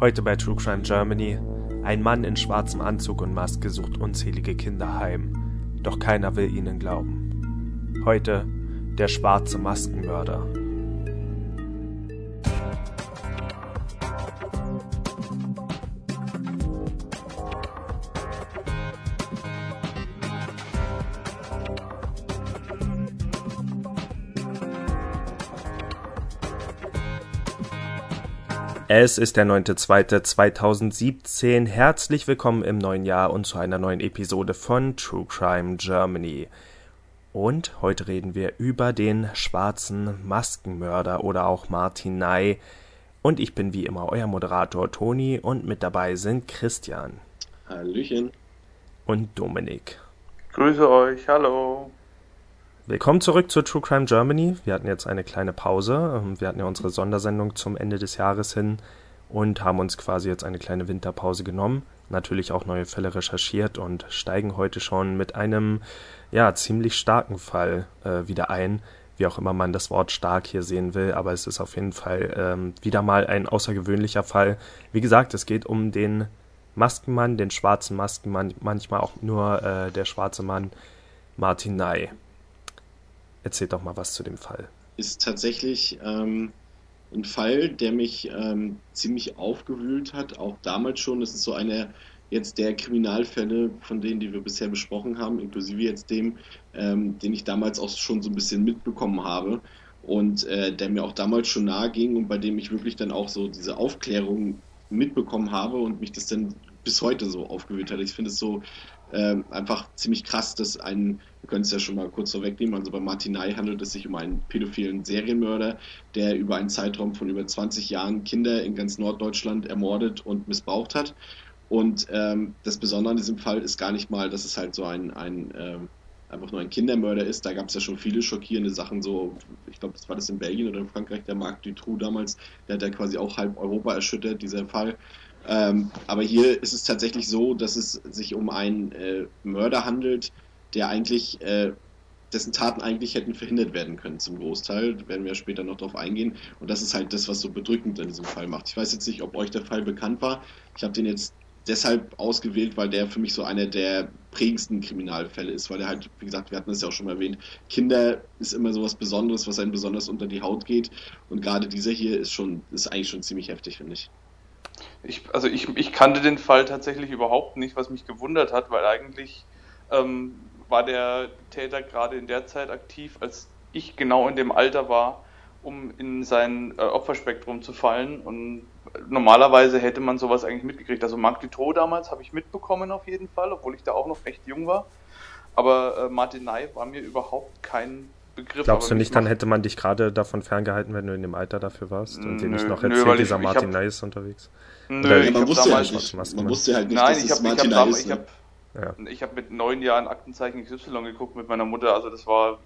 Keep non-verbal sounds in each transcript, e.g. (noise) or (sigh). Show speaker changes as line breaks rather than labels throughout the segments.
Heute bei True Crime Germany. Ein Mann in schwarzem Anzug und Maske sucht unzählige Kinder heim. Doch keiner will ihnen glauben. Heute der schwarze Maskenmörder. Es ist der 9.2.2017. Herzlich willkommen im neuen Jahr und zu einer neuen Episode von True Crime Germany. Und heute reden wir über den schwarzen Maskenmörder oder auch Martin Ney. Und ich bin wie immer euer Moderator Toni und mit dabei sind Christian.
Hallöchen.
Und Dominik.
Grüße euch, hallo.
Willkommen zurück zu True Crime Germany. Wir hatten jetzt eine kleine Pause. Ähm, wir hatten ja unsere Sondersendung zum Ende des Jahres hin und haben uns quasi jetzt eine kleine Winterpause genommen. Natürlich auch neue Fälle recherchiert und steigen heute schon mit einem ja ziemlich starken Fall äh, wieder ein. Wie auch immer man das Wort stark hier sehen will, aber es ist auf jeden Fall ähm, wieder mal ein außergewöhnlicher Fall. Wie gesagt, es geht um den Maskenmann, den schwarzen Maskenmann, manchmal auch nur äh, der schwarze Mann Martin Ney. Erzähl doch mal was zu dem Fall.
Ist tatsächlich ähm, ein Fall, der mich ähm, ziemlich aufgewühlt hat, auch damals schon. Das ist so einer jetzt der Kriminalfälle von denen, die wir bisher besprochen haben, inklusive jetzt dem, ähm, den ich damals auch schon so ein bisschen mitbekommen habe und äh, der mir auch damals schon nahe ging und bei dem ich wirklich dann auch so diese Aufklärung mitbekommen habe und mich das dann bis heute so aufgewühlt hat. Ich finde es so ähm, einfach ziemlich krass, dass ein, wir können es ja schon mal kurz vorwegnehmen, also bei Martinai handelt es sich um einen pädophilen Serienmörder, der über einen Zeitraum von über 20 Jahren Kinder in ganz Norddeutschland ermordet und missbraucht hat. Und ähm, das Besondere an diesem Fall ist gar nicht mal, dass es halt so ein, ein ähm, einfach nur ein Kindermörder ist. Da gab es ja schon viele schockierende Sachen, so, ich glaube, das war das in Belgien oder in Frankreich, der Marc Dutroux damals, der hat ja quasi auch halb Europa erschüttert, dieser Fall. Ähm, aber hier ist es tatsächlich so, dass es sich um einen äh, Mörder handelt, der eigentlich, äh, dessen Taten eigentlich hätten verhindert werden können zum Großteil. Da werden wir später noch drauf eingehen. Und das ist halt das, was so bedrückend in diesem Fall macht. Ich weiß jetzt nicht, ob euch der Fall bekannt war. Ich habe den jetzt deshalb ausgewählt, weil der für mich so einer der prägendsten Kriminalfälle ist, weil er halt, wie gesagt, wir hatten es ja auch schon mal erwähnt, Kinder ist immer so was Besonderes, was einem besonders unter die Haut geht. Und gerade dieser hier ist schon, ist eigentlich schon ziemlich heftig, finde ich.
Ich, also ich, ich kannte den Fall tatsächlich überhaupt nicht, was mich gewundert hat, weil eigentlich ähm, war der Täter gerade in der Zeit aktiv, als ich genau in dem Alter war, um in sein äh, Opferspektrum zu fallen. Und normalerweise hätte man sowas eigentlich mitgekriegt. Also Marc Dutroux damals habe ich mitbekommen auf jeden Fall, obwohl ich da auch noch recht jung war. Aber äh, Martin Ney war mir überhaupt kein Begriff.
Glaubst du nicht, dann hätte man dich gerade davon ferngehalten, wenn du in dem Alter dafür warst und dir nicht noch erzählt, nö, dieser ich, Martin Ney ist unterwegs?
Nö, Oder ich man, wusste damals, halt nicht, man wusste halt nicht, Nein, dass ich hab, Martin ich hab, ist. Ich habe ja. Ich habe mit neun Jahren Aktenzeichen XY geguckt mit meiner Mutter, also das war,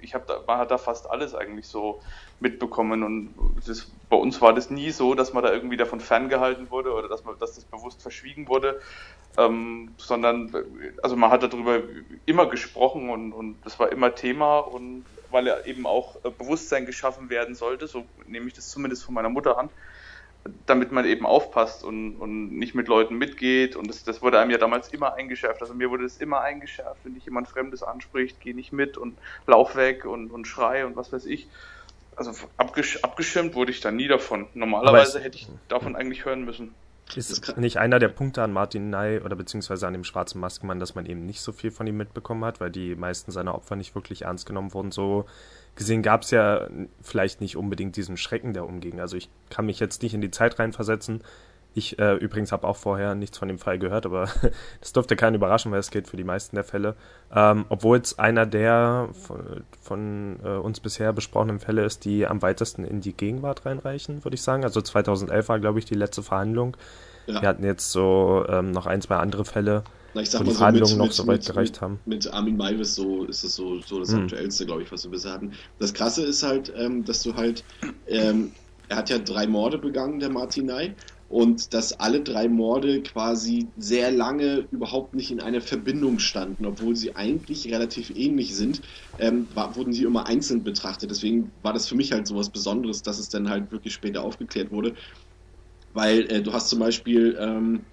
ich habe man hat da fast alles eigentlich so mitbekommen. Und das, bei uns war das nie so, dass man da irgendwie davon ferngehalten wurde oder dass man, dass das bewusst verschwiegen wurde, ähm, sondern also man hat darüber immer gesprochen und, und das war immer Thema. Und weil er eben auch äh, Bewusstsein geschaffen werden sollte, so nehme ich das zumindest von meiner Mutter an, damit man eben aufpasst und, und nicht mit Leuten mitgeht und das, das wurde einem ja damals immer eingeschärft, also mir wurde es immer eingeschärft, wenn dich jemand Fremdes anspricht, geh nicht mit und lauf weg und, und schrei und was weiß ich also abgesch abgeschirmt wurde ich da nie davon. Normalerweise hätte ich davon eigentlich hören müssen.
Ist nicht einer der Punkte an Martin Ney oder beziehungsweise an dem schwarzen Maskenmann, dass man eben nicht so viel von ihm mitbekommen hat, weil die meisten seiner Opfer nicht wirklich ernst genommen wurden. So gesehen gab es ja vielleicht nicht unbedingt diesen Schrecken, der umging. Also ich kann mich jetzt nicht in die Zeit reinversetzen, ich äh, übrigens habe auch vorher nichts von dem Fall gehört, aber (laughs) das dürfte keinen überraschen, weil es gilt für die meisten der Fälle. Ähm, obwohl es einer der von, von äh, uns bisher besprochenen Fälle ist, die am weitesten in die Gegenwart reinreichen, würde ich sagen. Also 2011 war, glaube ich, die letzte Verhandlung. Ja. Wir hatten jetzt so ähm, noch ein, zwei andere Fälle,
Na, wo die Verhandlungen so noch mit, so weit mit, gereicht haben. Mit Armin Maivis so ist es so, so das hm. aktuellste, glaube ich, was wir bisher hatten. Das Krasse ist halt, ähm, dass du halt, ähm, er hat ja drei Morde begangen, der Martin Ney und dass alle drei Morde quasi sehr lange überhaupt nicht in einer Verbindung standen, obwohl sie eigentlich relativ ähnlich sind, ähm, war, wurden sie immer einzeln betrachtet. Deswegen war das für mich halt so was Besonderes, dass es dann halt wirklich später aufgeklärt wurde. weil äh, du hast zum Beispiel ähm,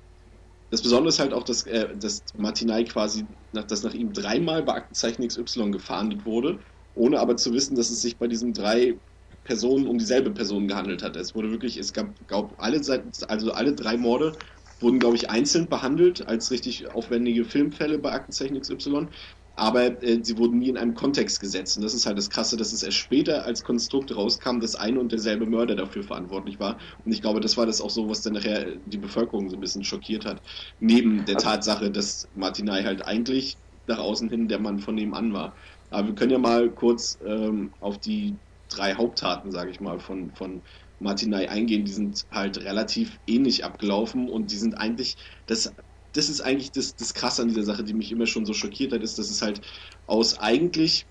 das Besondere ist halt auch, dass, äh, dass Martinai quasi, nach, dass nach ihm dreimal bei Aktenzeichen XY gefahndet wurde, ohne aber zu wissen, dass es sich bei diesen drei Personen um dieselbe Person gehandelt hat. Es wurde wirklich, es gab, glaub, alle, also alle drei Morde wurden, glaube ich, einzeln behandelt als richtig aufwendige Filmfälle bei Aktenzeichen XY aber äh, sie wurden nie in einem Kontext gesetzt. Und das ist halt das Krasse, dass es erst später als Konstrukt rauskam, dass ein und derselbe Mörder dafür verantwortlich war. Und ich glaube, das war das auch so, was dann nachher die Bevölkerung so ein bisschen schockiert hat. Neben der also Tatsache, dass Martinai halt eigentlich nach außen hin der Mann von nebenan war. Aber wir können ja mal kurz ähm, auf die drei Haupttaten, sage ich mal, von, von Martinai eingehen. Die sind halt relativ ähnlich abgelaufen und die sind eigentlich, das das ist eigentlich das, das Krasse an dieser Sache, die mich immer schon so schockiert hat, ist, dass es halt aus eigentlich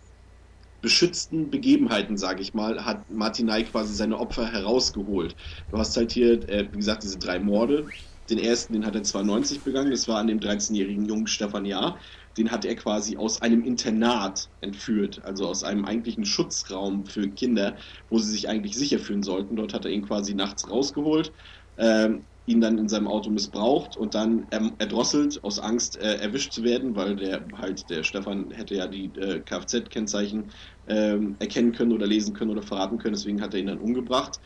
beschützten Begebenheiten, sage ich mal, hat Martinai quasi seine Opfer herausgeholt. Du hast halt hier, äh, wie gesagt, diese drei Morde. Den ersten, den hat er 92 begangen, das war an dem 13-jährigen jungen Stefan Jahr. Den hat er quasi aus einem Internat entführt, also aus einem eigentlichen Schutzraum für Kinder, wo sie sich eigentlich sicher fühlen sollten. Dort hat er ihn quasi nachts rausgeholt, ähm, ihn dann in seinem Auto missbraucht und dann erdrosselt aus Angst äh, erwischt zu werden, weil der halt der Stefan hätte ja die äh, Kfz-Kennzeichen ähm, erkennen können oder lesen können oder verraten können, deswegen hat er ihn dann umgebracht.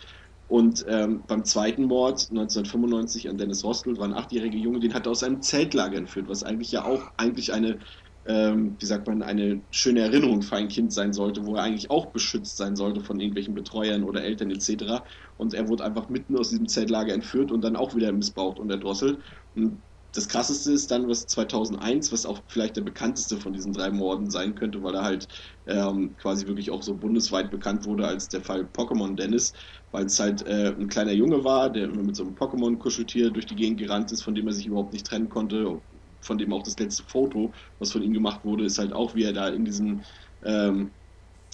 Und ähm, beim zweiten Mord 1995 an Dennis Rostel war ein achtjähriger Junge, den hat er aus einem Zeltlager entführt, was eigentlich ja auch eigentlich eine ähm, wie sagt man, eine schöne Erinnerung für ein Kind sein sollte, wo er eigentlich auch beschützt sein sollte von irgendwelchen Betreuern oder Eltern etc. Und er wurde einfach mitten aus diesem Zeltlager entführt und dann auch wieder missbraucht und erdrosselt. Und das krasseste ist dann, was 2001, was auch vielleicht der bekannteste von diesen drei Morden sein könnte, weil er halt ähm, quasi wirklich auch so bundesweit bekannt wurde als der Fall Pokémon Dennis, weil es halt äh, ein kleiner Junge war, der immer mit so einem Pokémon-Kuscheltier durch die Gegend gerannt ist, von dem er sich überhaupt nicht trennen konnte, von dem auch das letzte Foto, was von ihm gemacht wurde, ist halt auch, wie er da in diesem, ähm,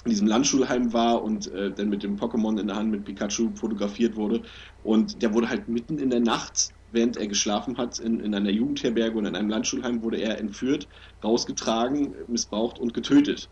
in diesem Landschulheim war und äh, dann mit dem Pokémon in der Hand mit Pikachu fotografiert wurde. Und der wurde halt mitten in der Nacht, während er geschlafen hat, in, in einer Jugendherberge und in einem Landschulheim, wurde er entführt, rausgetragen, missbraucht und getötet.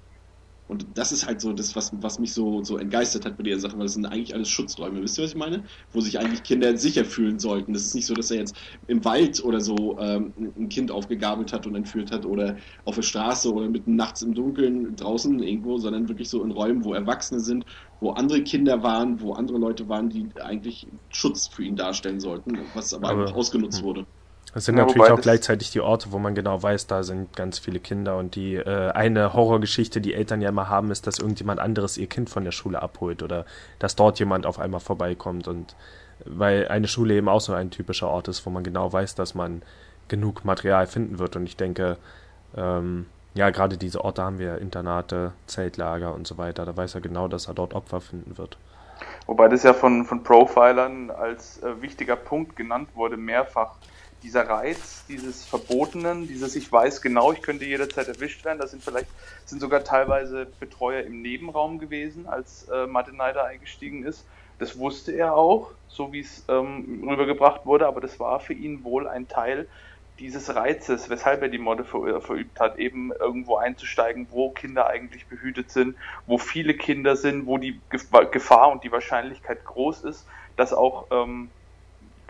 Und das ist halt so das, was, was mich so, so entgeistert hat bei der Sache, weil das sind eigentlich alles Schutzräume. Wisst ihr, was ich meine? Wo sich eigentlich Kinder sicher fühlen sollten. Das ist nicht so, dass er jetzt im Wald oder so ähm, ein Kind aufgegabelt hat und entführt hat oder auf der Straße oder mitten nachts im Dunkeln draußen irgendwo, sondern wirklich so in Räumen, wo Erwachsene sind, wo andere Kinder waren, wo andere Leute waren, die eigentlich Schutz für ihn darstellen sollten, was aber, aber ausgenutzt hm. wurde.
Das sind ja, natürlich auch gleichzeitig die Orte, wo man genau weiß, da sind ganz viele Kinder. Und die äh, eine Horrorgeschichte, die Eltern ja immer haben, ist, dass irgendjemand anderes ihr Kind von der Schule abholt oder dass dort jemand auf einmal vorbeikommt. Und weil eine Schule eben auch so ein typischer Ort ist, wo man genau weiß, dass man genug Material finden wird. Und ich denke, ähm, ja, gerade diese Orte haben wir, Internate, Zeltlager und so weiter, da weiß er genau, dass er dort Opfer finden wird.
Wobei das ja von, von Profilern als äh, wichtiger Punkt genannt wurde, mehrfach dieser Reiz dieses Verbotenen, dieses ich weiß genau, ich könnte jederzeit erwischt werden, das sind vielleicht, sind sogar teilweise Betreuer im Nebenraum gewesen, als äh, Martin Neider eingestiegen ist. Das wusste er auch, so wie es ähm, rübergebracht wurde, aber das war für ihn wohl ein Teil dieses Reizes, weshalb er die Morde ver äh, verübt hat, eben irgendwo einzusteigen, wo Kinder eigentlich behütet sind, wo viele Kinder sind, wo die Gefahr und die Wahrscheinlichkeit groß ist, dass auch ähm,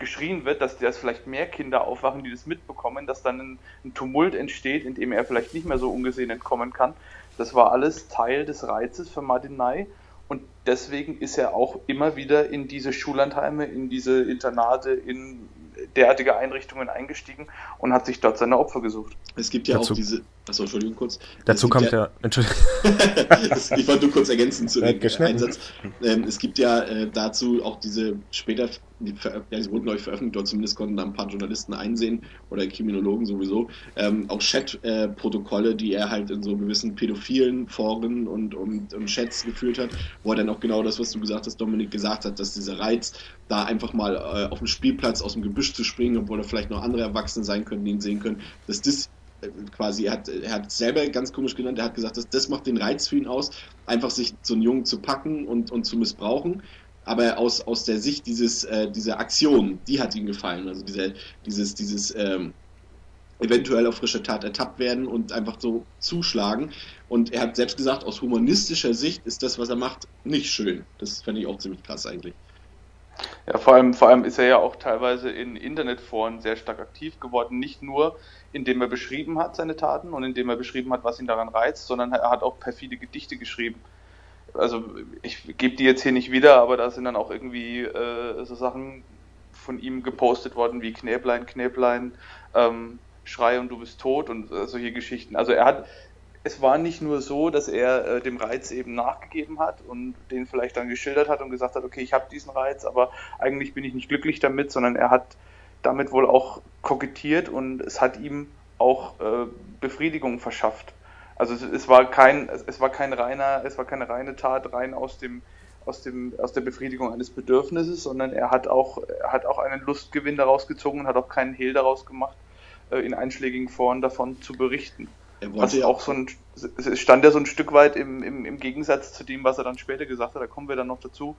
geschrien wird, dass, dass vielleicht mehr Kinder aufwachen, die das mitbekommen, dass dann ein, ein Tumult entsteht, in dem er vielleicht nicht mehr so ungesehen entkommen kann. Das war alles Teil des Reizes für Martin Ney und deswegen ist er auch immer wieder in diese Schullandheime, in diese Internate, in derartige Einrichtungen eingestiegen und hat sich dort seine Opfer gesucht.
Es gibt ja dazu, auch diese. Achso, Entschuldigung kurz.
Dazu kommt ja. ja (laughs) Entschuldigung.
ich wollte nur kurz ergänzen zu dem Einsatz. Ähm, es gibt ja äh, dazu auch diese später, die, ja, sie wurden glaube ich veröffentlicht, oder zumindest konnten da ein paar Journalisten einsehen oder Kriminologen sowieso, ähm, auch Chat-Protokolle, äh, die er halt in so gewissen pädophilen Foren und, und, und Chats geführt hat, wo er dann auch genau das, was du gesagt hast, Dominik, gesagt hat, dass dieser Reiz, da einfach mal äh, auf dem Spielplatz aus dem Gebüsch zu springen, obwohl da vielleicht noch andere Erwachsene sein können, die ihn sehen können, dass das quasi, er hat, er hat selber ganz komisch genannt, er hat gesagt, dass das macht den Reiz für ihn aus, einfach sich so einen Jungen zu packen und, und zu missbrauchen. Aber aus, aus der Sicht dieses, äh, dieser Aktion, die hat ihm gefallen. Also dieser, dieses, dieses ähm, eventuell auf frische Tat ertappt werden und einfach so zuschlagen. Und er hat selbst gesagt, aus humanistischer Sicht ist das, was er macht, nicht schön. Das fände ich auch ziemlich krass eigentlich.
Ja, vor allem, vor allem ist er ja auch teilweise in Internetforen sehr stark aktiv geworden. Nicht nur, indem er beschrieben hat seine Taten und indem er beschrieben hat, was ihn daran reizt, sondern er hat auch perfide Gedichte geschrieben. Also ich gebe die jetzt hier nicht wieder, aber da sind dann auch irgendwie äh, so Sachen von ihm gepostet worden wie Knäblein, Knäblein, ähm, Schrei und du bist tot und äh, solche Geschichten. Also er hat, es war nicht nur so, dass er äh, dem Reiz eben nachgegeben hat und den vielleicht dann geschildert hat und gesagt hat, okay, ich habe diesen Reiz, aber eigentlich bin ich nicht glücklich damit, sondern er hat damit wohl auch kokettiert und es hat ihm auch äh, Befriedigung verschafft. Also es, es, war kein, es, war kein reiner, es war keine reine Tat rein aus dem aus dem aus der Befriedigung eines Bedürfnisses, sondern er hat auch er hat auch einen Lustgewinn daraus gezogen und hat auch keinen Hehl daraus gemacht, äh, in einschlägigen Foren davon zu berichten. Was ja auch so ein, stand ja so ein Stück weit im, im, im Gegensatz zu dem, was er dann später gesagt hat, da kommen wir dann noch dazu,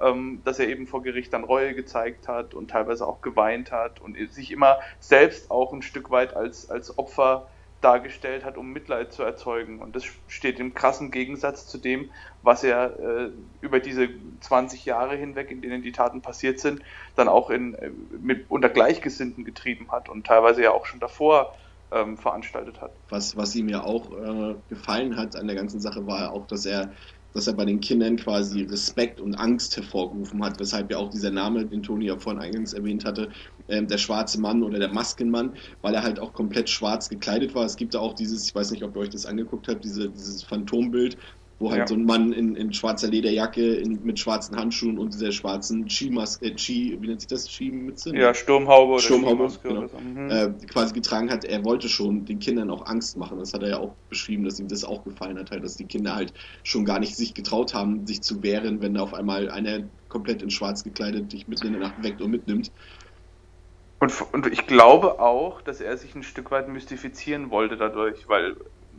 ähm, dass er eben vor Gericht dann Reue gezeigt hat und teilweise auch geweint hat und sich immer selbst auch ein Stück weit als, als Opfer dargestellt hat, um Mitleid zu erzeugen. Und das steht im krassen Gegensatz zu dem, was er äh, über diese 20 Jahre hinweg, in denen die Taten passiert sind, dann auch in, äh, mit, unter Gleichgesinnten getrieben hat und teilweise ja auch schon davor ähm, veranstaltet hat.
Was, was ihm ja auch äh, gefallen hat an der ganzen Sache, war auch, dass er dass er bei den Kindern quasi Respekt und Angst hervorgerufen hat, weshalb ja auch dieser Name, den Toni ja vorhin eingangs erwähnt hatte, ähm, der schwarze Mann oder der Maskenmann, weil er halt auch komplett schwarz gekleidet war. Es gibt da auch dieses, ich weiß nicht, ob ihr euch das angeguckt habt, diese, dieses Phantombild, wo halt ja. so ein Mann in, in schwarzer Lederjacke in, mit schwarzen Handschuhen und dieser schwarzen Skimaske, äh, Ski, wie nennt sich das, Skimütze?
Ja, Sturmhaube oder
Sturmhaube, genau, mhm. äh, quasi getragen hat. Er wollte schon den Kindern auch Angst machen. Das hat er ja auch beschrieben, dass ihm das auch gefallen hat, halt, dass die Kinder halt schon gar nicht sich getraut haben, sich zu wehren, wenn da auf einmal einer komplett in schwarz gekleidet dich mitten in der Nacht weckt und mitnimmt.
Und, und ich glaube auch, dass er sich ein Stück weit mystifizieren wollte dadurch, weil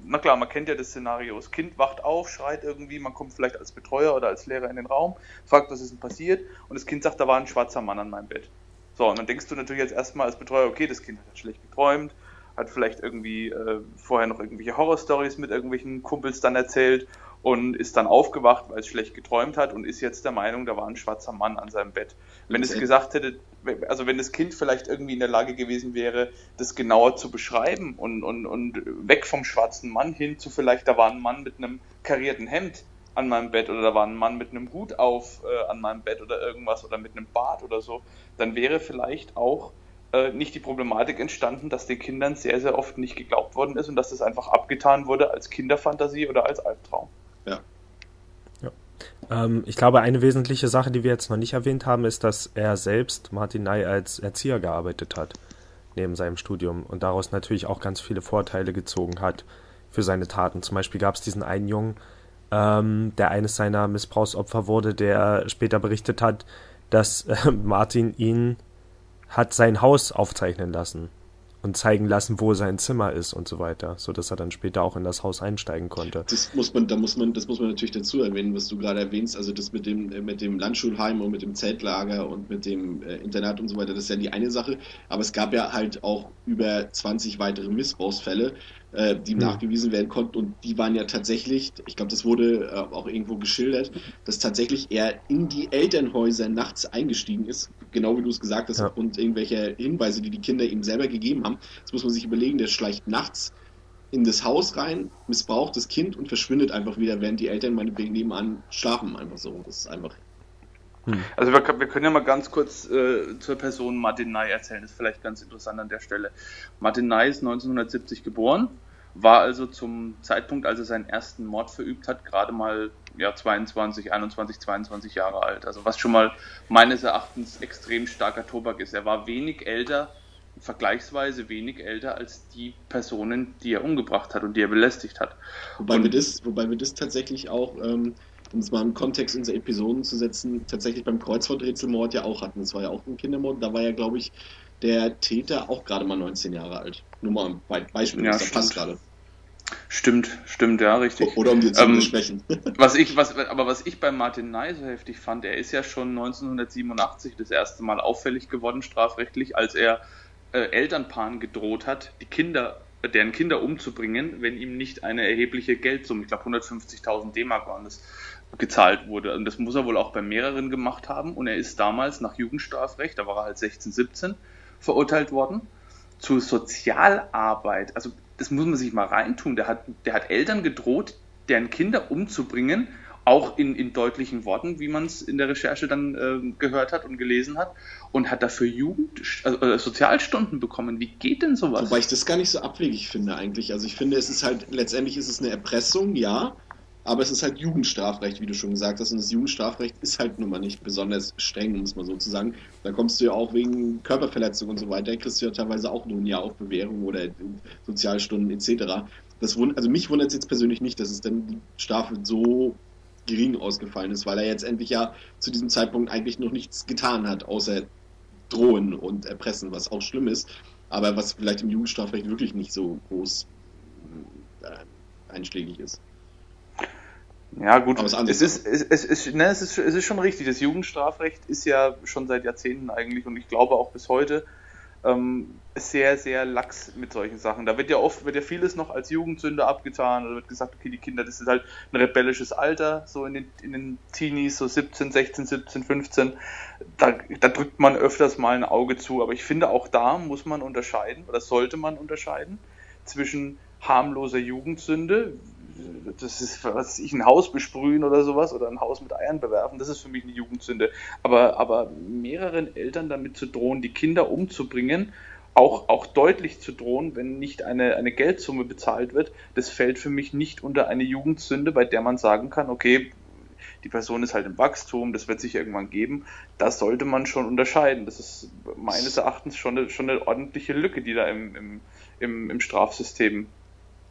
na klar, man kennt ja das Szenario. Das Kind wacht auf, schreit irgendwie, man kommt vielleicht als Betreuer oder als Lehrer in den Raum, fragt, was ist denn passiert, und das Kind sagt, da war ein schwarzer Mann an meinem Bett. So, und dann denkst du natürlich jetzt erstmal als Betreuer, okay, das Kind hat schlecht geträumt, hat vielleicht irgendwie äh, vorher noch irgendwelche Horrorstories mit irgendwelchen Kumpels dann erzählt und ist dann aufgewacht, weil es schlecht geträumt hat und ist jetzt der Meinung, da war ein schwarzer Mann an seinem Bett. Wenn es gesagt hätte, also wenn das Kind vielleicht irgendwie in der Lage gewesen wäre, das genauer zu beschreiben und, und, und weg vom schwarzen Mann hin zu vielleicht, da war ein Mann mit einem karierten Hemd an meinem Bett oder da war ein Mann mit einem Hut auf äh, an meinem Bett oder irgendwas oder mit einem Bart oder so, dann wäre vielleicht auch äh, nicht die Problematik entstanden, dass den Kindern sehr, sehr oft nicht geglaubt worden ist und dass das einfach abgetan wurde als Kinderfantasie oder als Albtraum.
Ja.
ja. Ähm, ich glaube, eine wesentliche Sache, die wir jetzt noch nicht erwähnt haben, ist, dass er selbst, Martin Ney, als Erzieher gearbeitet hat, neben seinem Studium und daraus natürlich auch ganz viele Vorteile gezogen hat für seine Taten. Zum Beispiel gab es diesen einen Jungen, ähm, der eines seiner Missbrauchsopfer wurde, der später berichtet hat, dass äh, (laughs) Martin ihn hat sein Haus aufzeichnen lassen und zeigen lassen, wo sein Zimmer ist und so weiter, so dass er dann später auch in das Haus einsteigen konnte.
Das muss man, da muss man, das muss man natürlich dazu erwähnen, was du gerade erwähnst, also das mit dem, äh, mit dem Landschulheim und mit dem Zeltlager und mit dem äh, Internat und so weiter, das ist ja die eine Sache, aber es gab ja halt auch über 20 weitere Missbrauchsfälle, äh, die mhm. nachgewiesen werden konnten. Und die waren ja tatsächlich, ich glaube, das wurde äh, auch irgendwo geschildert, dass tatsächlich er in die Elternhäuser nachts eingestiegen ist, genau wie du es gesagt hast, ja. und irgendwelche Hinweise, die die Kinder ihm selber gegeben haben. Das muss man sich überlegen, der schleicht nachts in das Haus rein, missbraucht das Kind und verschwindet einfach wieder, während die Eltern meinetwegen nebenan schlafen, einfach so. Das ist einfach
hm. also wir, wir, können ja mal ganz kurz äh, zur Person Martin Ney erzählen, das ist vielleicht ganz interessant an der Stelle. Martin Ney ist 1970 geboren, war also zum Zeitpunkt, als er seinen ersten Mord verübt hat, gerade mal ja, 22, 21, 22 Jahre alt. Also was schon mal meines Erachtens extrem starker Tobak ist. Er war wenig älter, vergleichsweise wenig älter als die Personen, die er umgebracht hat und die er belästigt hat.
Wobei, wir, das, wobei wir das tatsächlich auch ähm, um es mal im Kontext unserer Episoden zu setzen, tatsächlich beim Kreuzworträtselmord ja auch hatten. Das war ja auch ein Kindermord. Da war ja, glaube ich, der Täter auch gerade mal 19 Jahre alt. Nur mal ein Beispiel,
ja, das passt gerade. Stimmt, stimmt, ja, richtig.
Oder um dir zu ähm, (laughs)
was ich, was, aber was ich bei Martin Ney so heftig fand, er ist ja schon 1987 das erste Mal auffällig geworden, strafrechtlich, als er äh, Elternpaaren gedroht hat, die Kinder deren Kinder umzubringen, wenn ihm nicht eine erhebliche Geldsumme, ich glaube 150.000 D-Mark waren das, gezahlt wurde. Und das muss er wohl auch bei mehreren gemacht haben. Und er ist damals nach Jugendstrafrecht, da war er halt 16, 17, verurteilt worden, zur Sozialarbeit. Also das muss man sich mal reintun. Der hat, der hat Eltern gedroht, deren Kinder umzubringen, auch in, in deutlichen Worten, wie man es in der Recherche dann äh, gehört hat und gelesen hat, und hat dafür Jugend, also, äh, Sozialstunden bekommen. Wie geht denn sowas?
Wobei ich das gar nicht so abwegig finde eigentlich. Also ich finde, es ist halt, letztendlich ist es eine Erpressung, ja, aber es ist halt Jugendstrafrecht, wie du schon gesagt hast. Und das Jugendstrafrecht ist halt nun mal nicht besonders streng, muss man sozusagen. Da kommst du ja auch wegen Körperverletzung und so weiter, kriegst du ja teilweise auch nur ein Jahr auf Bewährung oder Sozialstunden etc. Das also mich wundert es jetzt persönlich nicht, dass es dann die Strafe so gering ausgefallen ist, weil er jetzt endlich ja zu diesem Zeitpunkt eigentlich noch nichts getan hat, außer drohen und erpressen, was auch schlimm ist, aber was vielleicht im Jugendstrafrecht wirklich nicht so groß äh, einschlägig ist.
Ja, gut, es ist, es, es, ist, ne, es, ist, es ist schon richtig. Das Jugendstrafrecht ist ja schon seit Jahrzehnten eigentlich und ich glaube auch bis heute ähm, sehr, sehr lax mit solchen Sachen. Da wird ja oft, wird ja vieles noch als Jugendsünde abgetan oder wird gesagt, okay, die Kinder, das ist halt ein rebellisches Alter, so in den, in den Teenies, so 17, 16, 17, 15. Da, da drückt man öfters mal ein Auge zu, aber ich finde auch da muss man unterscheiden oder sollte man unterscheiden zwischen harmloser Jugendsünde, das ist, was ich, ein Haus besprühen oder sowas oder ein Haus mit Eiern bewerfen, das ist für mich eine Jugendsünde. Aber, aber mehreren Eltern damit zu drohen, die Kinder umzubringen, auch, auch deutlich zu drohen, wenn nicht eine, eine Geldsumme bezahlt wird, das fällt für mich nicht unter eine Jugendsünde, bei der man sagen kann, okay, die Person ist halt im Wachstum, das wird sich irgendwann geben. Das sollte man schon unterscheiden. Das ist meines Erachtens schon eine, schon eine ordentliche Lücke, die da im, im, im, Strafsystem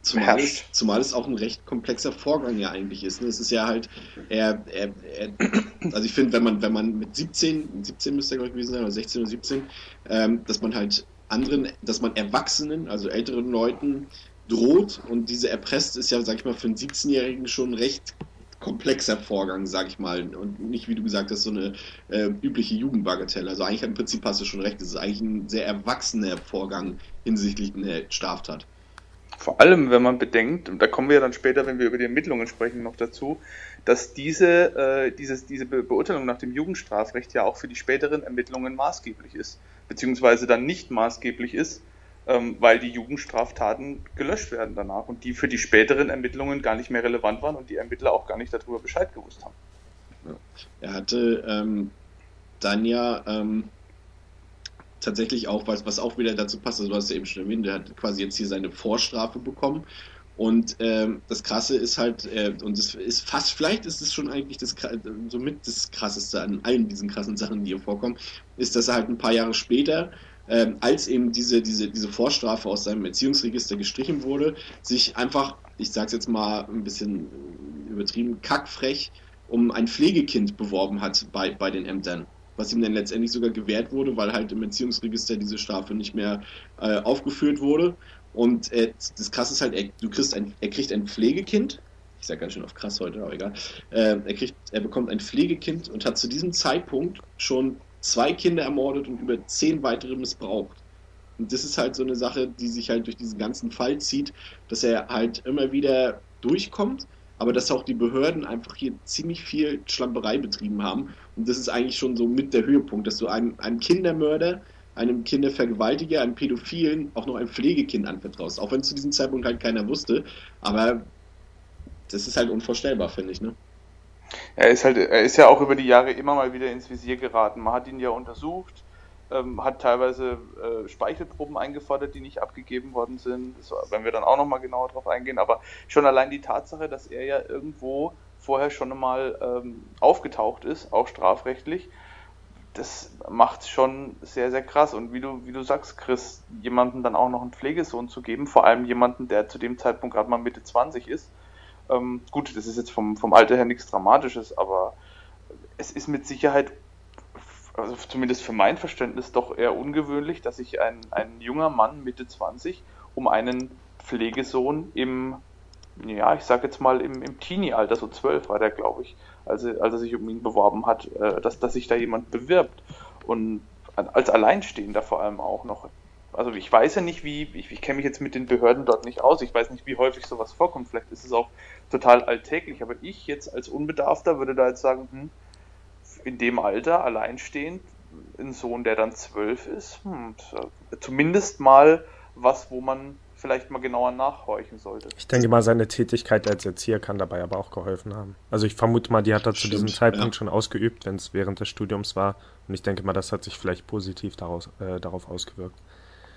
Zumal es, zumal es auch ein recht komplexer Vorgang ja eigentlich ist. Ne? Es ist ja halt, er, er, er also ich finde, wenn man, wenn man mit 17, 17 müsste er glaube ich gewesen sein, oder 16 oder 17, ähm, dass man halt anderen, dass man Erwachsenen, also älteren Leuten droht und diese erpresst, ist ja, sag ich mal, für einen 17-Jährigen schon ein recht komplexer Vorgang, sag ich mal, und nicht, wie du gesagt hast, so eine äh, übliche Jugendbagatelle. Also eigentlich im Prinzip hast du schon recht, es ist eigentlich ein sehr erwachsener Vorgang hinsichtlich einer Straftat.
Vor allem, wenn man bedenkt, und da kommen wir dann später, wenn wir über die Ermittlungen sprechen, noch dazu, dass diese, äh, dieses, diese Be Beurteilung nach dem Jugendstrafrecht ja auch für die späteren Ermittlungen maßgeblich ist, beziehungsweise dann nicht maßgeblich ist, ähm, weil die Jugendstraftaten gelöscht werden danach und die für die späteren Ermittlungen gar nicht mehr relevant waren und die Ermittler auch gar nicht darüber Bescheid gewusst haben.
Er hatte ähm, dann ja ähm, tatsächlich auch, was, was auch wieder dazu passt, also du hast ja eben schon erwähnt, der hat quasi jetzt hier seine Vorstrafe bekommen. Und ähm, das Krasse ist halt, äh, und es ist fast, vielleicht ist es schon eigentlich das somit das Krasseste an allen diesen krassen Sachen, die hier vorkommen, ist, dass er halt ein paar Jahre später, ähm, als eben diese, diese, diese Vorstrafe aus seinem Erziehungsregister gestrichen wurde, sich einfach, ich sag's jetzt mal ein bisschen übertrieben, kackfrech um ein Pflegekind beworben hat bei, bei den Ämtern was ihm dann letztendlich sogar gewährt wurde, weil halt im Erziehungsregister diese Strafe nicht mehr äh, aufgeführt wurde. Und äh, das Krasse ist halt, er, du kriegst ein, er kriegt ein Pflegekind. Ich sag ganz schön auf krass heute, aber egal. Äh, er, kriegt, er bekommt ein Pflegekind und hat zu diesem Zeitpunkt schon zwei Kinder ermordet und über zehn weitere missbraucht. Und das ist halt so eine Sache, die sich halt durch diesen ganzen Fall zieht, dass er halt immer wieder durchkommt, aber dass auch die Behörden einfach hier ziemlich viel Schlamperei betrieben haben. Und das ist eigentlich schon so mit der Höhepunkt, dass du einem, einem Kindermörder, einem Kindervergewaltiger, einem Pädophilen auch noch ein Pflegekind anvertraust. Auch wenn zu diesem Zeitpunkt halt keiner wusste. Aber das ist halt unvorstellbar, finde ich, ne?
Er ist halt, er ist ja auch über die Jahre immer mal wieder ins Visier geraten. Man hat ihn ja untersucht, ähm, hat teilweise äh, Speichelproben eingefordert, die nicht abgegeben worden sind. Das werden wir dann auch nochmal genauer drauf eingehen. Aber schon allein die Tatsache, dass er ja irgendwo vorher schon einmal ähm, aufgetaucht ist, auch strafrechtlich, das macht schon sehr, sehr krass. Und wie du, wie du sagst, Chris, jemanden dann auch noch einen Pflegesohn zu geben, vor allem jemanden, der zu dem Zeitpunkt gerade mal Mitte 20 ist. Ähm, gut, das ist jetzt vom, vom Alter her nichts Dramatisches, aber es ist mit Sicherheit also zumindest für mein Verständnis doch eher ungewöhnlich, dass sich ein, ein junger Mann Mitte 20 um einen Pflegesohn im, ja, ich sag jetzt mal im, im Teenie-Alter, so 12 war der, glaube ich, als er, als er sich um ihn beworben hat, äh, dass, dass sich da jemand bewirbt. Und als Alleinstehender vor allem auch noch. also ich weiß ja nicht, wie, ich, ich kenne mich jetzt mit den Behörden dort nicht aus, ich weiß nicht, wie häufig sowas vorkommt, vielleicht ist es auch total alltäglich, aber ich jetzt als Unbedarfter würde da jetzt sagen, hm, in dem Alter alleinstehend, ein Sohn, der dann zwölf ist, hm, zumindest mal was, wo man vielleicht mal genauer nachhorchen sollte.
Ich denke mal, seine Tätigkeit als Erzieher kann dabei aber auch geholfen haben. Also ich vermute mal, die hat er zu diesem Zeitpunkt ja. schon ausgeübt, wenn es während des Studiums war. Und ich denke mal, das hat sich vielleicht positiv daraus, äh, darauf ausgewirkt.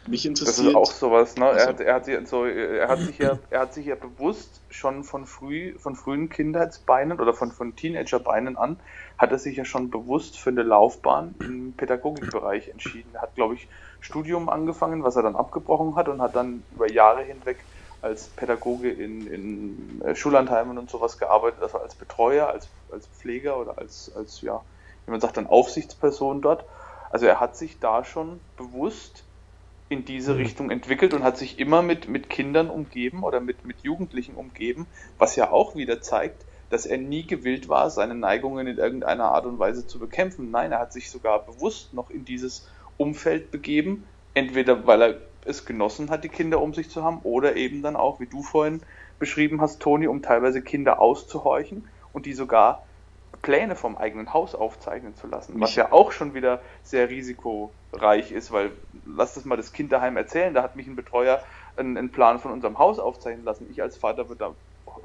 Mich interessiert. Das ist auch sowas, ne? Er hat, er hat, sich, so, er hat sich ja, er hat sich ja bewusst schon von früh, von frühen Kindheitsbeinen oder von, von Teenagerbeinen an, hat er sich ja schon bewusst für eine Laufbahn im Pädagogikbereich entschieden. Er hat, glaube ich, Studium angefangen, was er dann abgebrochen hat und hat dann über Jahre hinweg als Pädagoge in, in äh, Schullandheimen und sowas gearbeitet, also als Betreuer, als, als Pfleger oder als, als, ja, wie man sagt, dann Aufsichtsperson dort. Also er hat sich da schon bewusst in diese mhm. Richtung entwickelt und hat sich immer mit, mit Kindern umgeben oder mit, mit Jugendlichen umgeben, was ja auch wieder zeigt, dass er nie gewillt war, seine Neigungen in irgendeiner Art und Weise zu bekämpfen. Nein, er hat sich sogar bewusst noch in dieses Umfeld begeben, entweder weil er es genossen hat, die Kinder um sich zu haben, oder eben dann auch, wie du vorhin beschrieben hast, Toni, um teilweise Kinder auszuhorchen und die sogar Pläne vom eigenen Haus aufzeichnen zu lassen, was ja auch schon wieder sehr risikoreich ist, weil lass das mal das Kind daheim erzählen, da hat mich ein Betreuer einen, einen Plan von unserem Haus aufzeichnen lassen. Ich als Vater würde da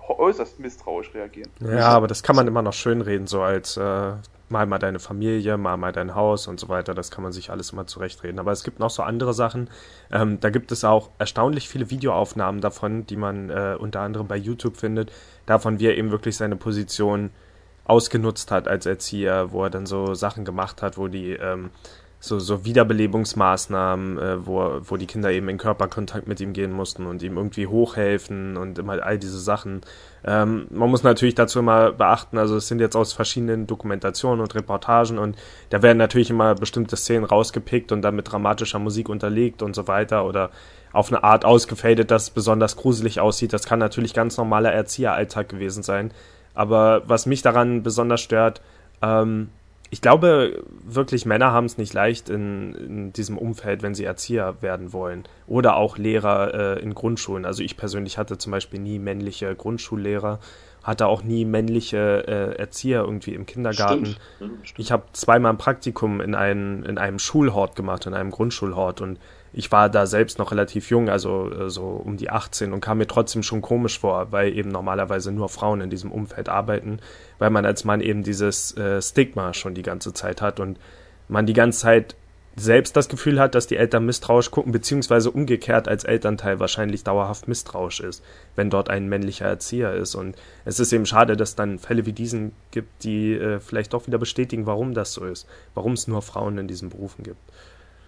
äußerst misstrauisch reagieren.
Ja, aber das kann man immer noch schönreden, so als äh, mal mal deine Familie, mal mal dein Haus und so weiter. Das kann man sich alles immer zurechtreden. Aber es gibt noch so andere Sachen. Ähm, da gibt es auch erstaunlich viele Videoaufnahmen davon, die man äh, unter anderem bei YouTube findet, davon, wie er eben wirklich seine Position ausgenutzt hat als Erzieher, wo er dann so Sachen gemacht hat, wo die ähm, so, so Wiederbelebungsmaßnahmen, äh, wo, wo die Kinder eben in Körperkontakt mit ihm gehen mussten und ihm irgendwie hochhelfen und immer all diese Sachen. Ähm, man muss natürlich dazu immer beachten, also es sind jetzt aus verschiedenen Dokumentationen und Reportagen und da werden natürlich immer bestimmte Szenen rausgepickt und dann mit dramatischer Musik unterlegt und so weiter oder auf eine Art ausgefadet, dass es besonders gruselig aussieht. Das kann natürlich ganz normaler Erzieheralltag gewesen sein. Aber was mich daran besonders stört, ähm, ich glaube wirklich, Männer haben es nicht leicht in, in, diesem Umfeld, wenn sie Erzieher werden wollen. Oder auch Lehrer äh, in Grundschulen. Also ich persönlich hatte zum Beispiel nie männliche Grundschullehrer, hatte auch nie männliche äh, Erzieher irgendwie im Kindergarten. Stimmt. Ich habe zweimal ein Praktikum in, ein, in einem Schulhort gemacht, in einem Grundschulhort. Und ich war da selbst noch relativ jung, also äh, so um die 18 und kam mir trotzdem schon komisch vor, weil eben normalerweise nur Frauen in diesem Umfeld arbeiten, weil man als Mann eben dieses äh, Stigma schon die ganze Zeit hat und man die ganze Zeit selbst das Gefühl hat, dass die Eltern misstrauisch gucken, beziehungsweise umgekehrt als Elternteil wahrscheinlich dauerhaft misstrauisch ist, wenn dort ein männlicher Erzieher ist. Und es ist eben schade, dass dann Fälle wie diesen gibt, die äh, vielleicht doch wieder bestätigen, warum das so ist, warum es nur Frauen in diesen Berufen gibt.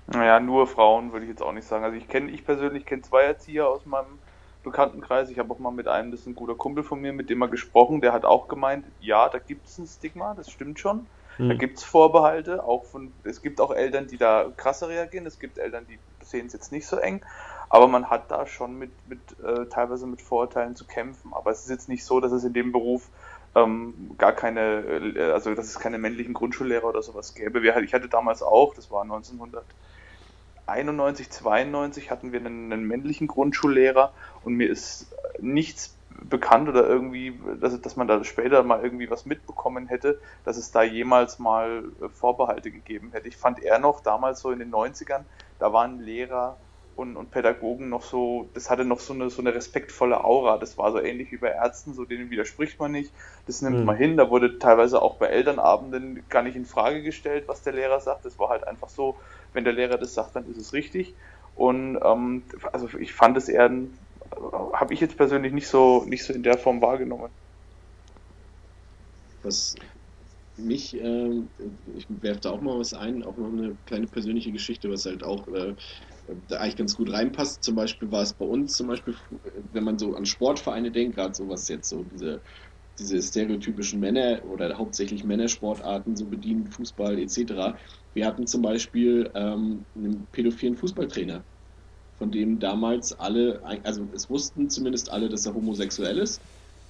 Naja, nur Frauen würde ich jetzt auch nicht sagen. Also ich kenne, ich persönlich kenne zwei Erzieher aus meinem Bekanntenkreis. Ich habe auch mal mit einem, das ist ein guter Kumpel von mir, mit dem mal gesprochen, der hat auch gemeint, ja, da gibt es ein Stigma, das stimmt schon. Hm. Da gibt es Vorbehalte, auch von, es gibt auch Eltern, die da krasser reagieren, es gibt Eltern, die sehen es jetzt nicht so eng, aber man hat da schon mit, mit äh, teilweise mit Vorurteilen zu kämpfen. Aber es ist jetzt nicht so, dass es in dem Beruf ähm, gar keine, äh, also dass es keine männlichen Grundschullehrer oder sowas gäbe. Wir, ich hatte damals auch, das war 1900 91, 92 hatten wir einen, einen, männlichen Grundschullehrer und mir ist nichts bekannt oder irgendwie, dass, dass man da später mal irgendwie was mitbekommen hätte, dass es da jemals mal Vorbehalte gegeben hätte. Ich fand er noch damals so in den 90ern, da waren Lehrer und, und Pädagogen noch so, das hatte noch so eine, so eine respektvolle Aura. Das war so ähnlich wie bei Ärzten, so denen widerspricht man nicht. Das nimmt mhm. man hin. Da wurde teilweise auch bei Elternabenden gar nicht in Frage gestellt, was der Lehrer sagt. Das war halt einfach so, wenn der Lehrer das sagt, dann ist es richtig. Und ähm, also ich fand es eher, habe ich jetzt persönlich nicht so, nicht so in der Form wahrgenommen.
Was mich, äh, ich werfe da auch mal was ein, auch noch eine kleine persönliche Geschichte, was halt auch äh, da eigentlich ganz gut reinpasst. Zum Beispiel war es bei uns, zum Beispiel, wenn man so an Sportvereine denkt, gerade so was jetzt so diese, diese stereotypischen Männer oder hauptsächlich Männersportarten so bedienen, Fußball etc. Wir hatten zum Beispiel ähm, einen pädophilen Fußballtrainer, von dem damals alle, also es wussten zumindest alle, dass er homosexuell ist.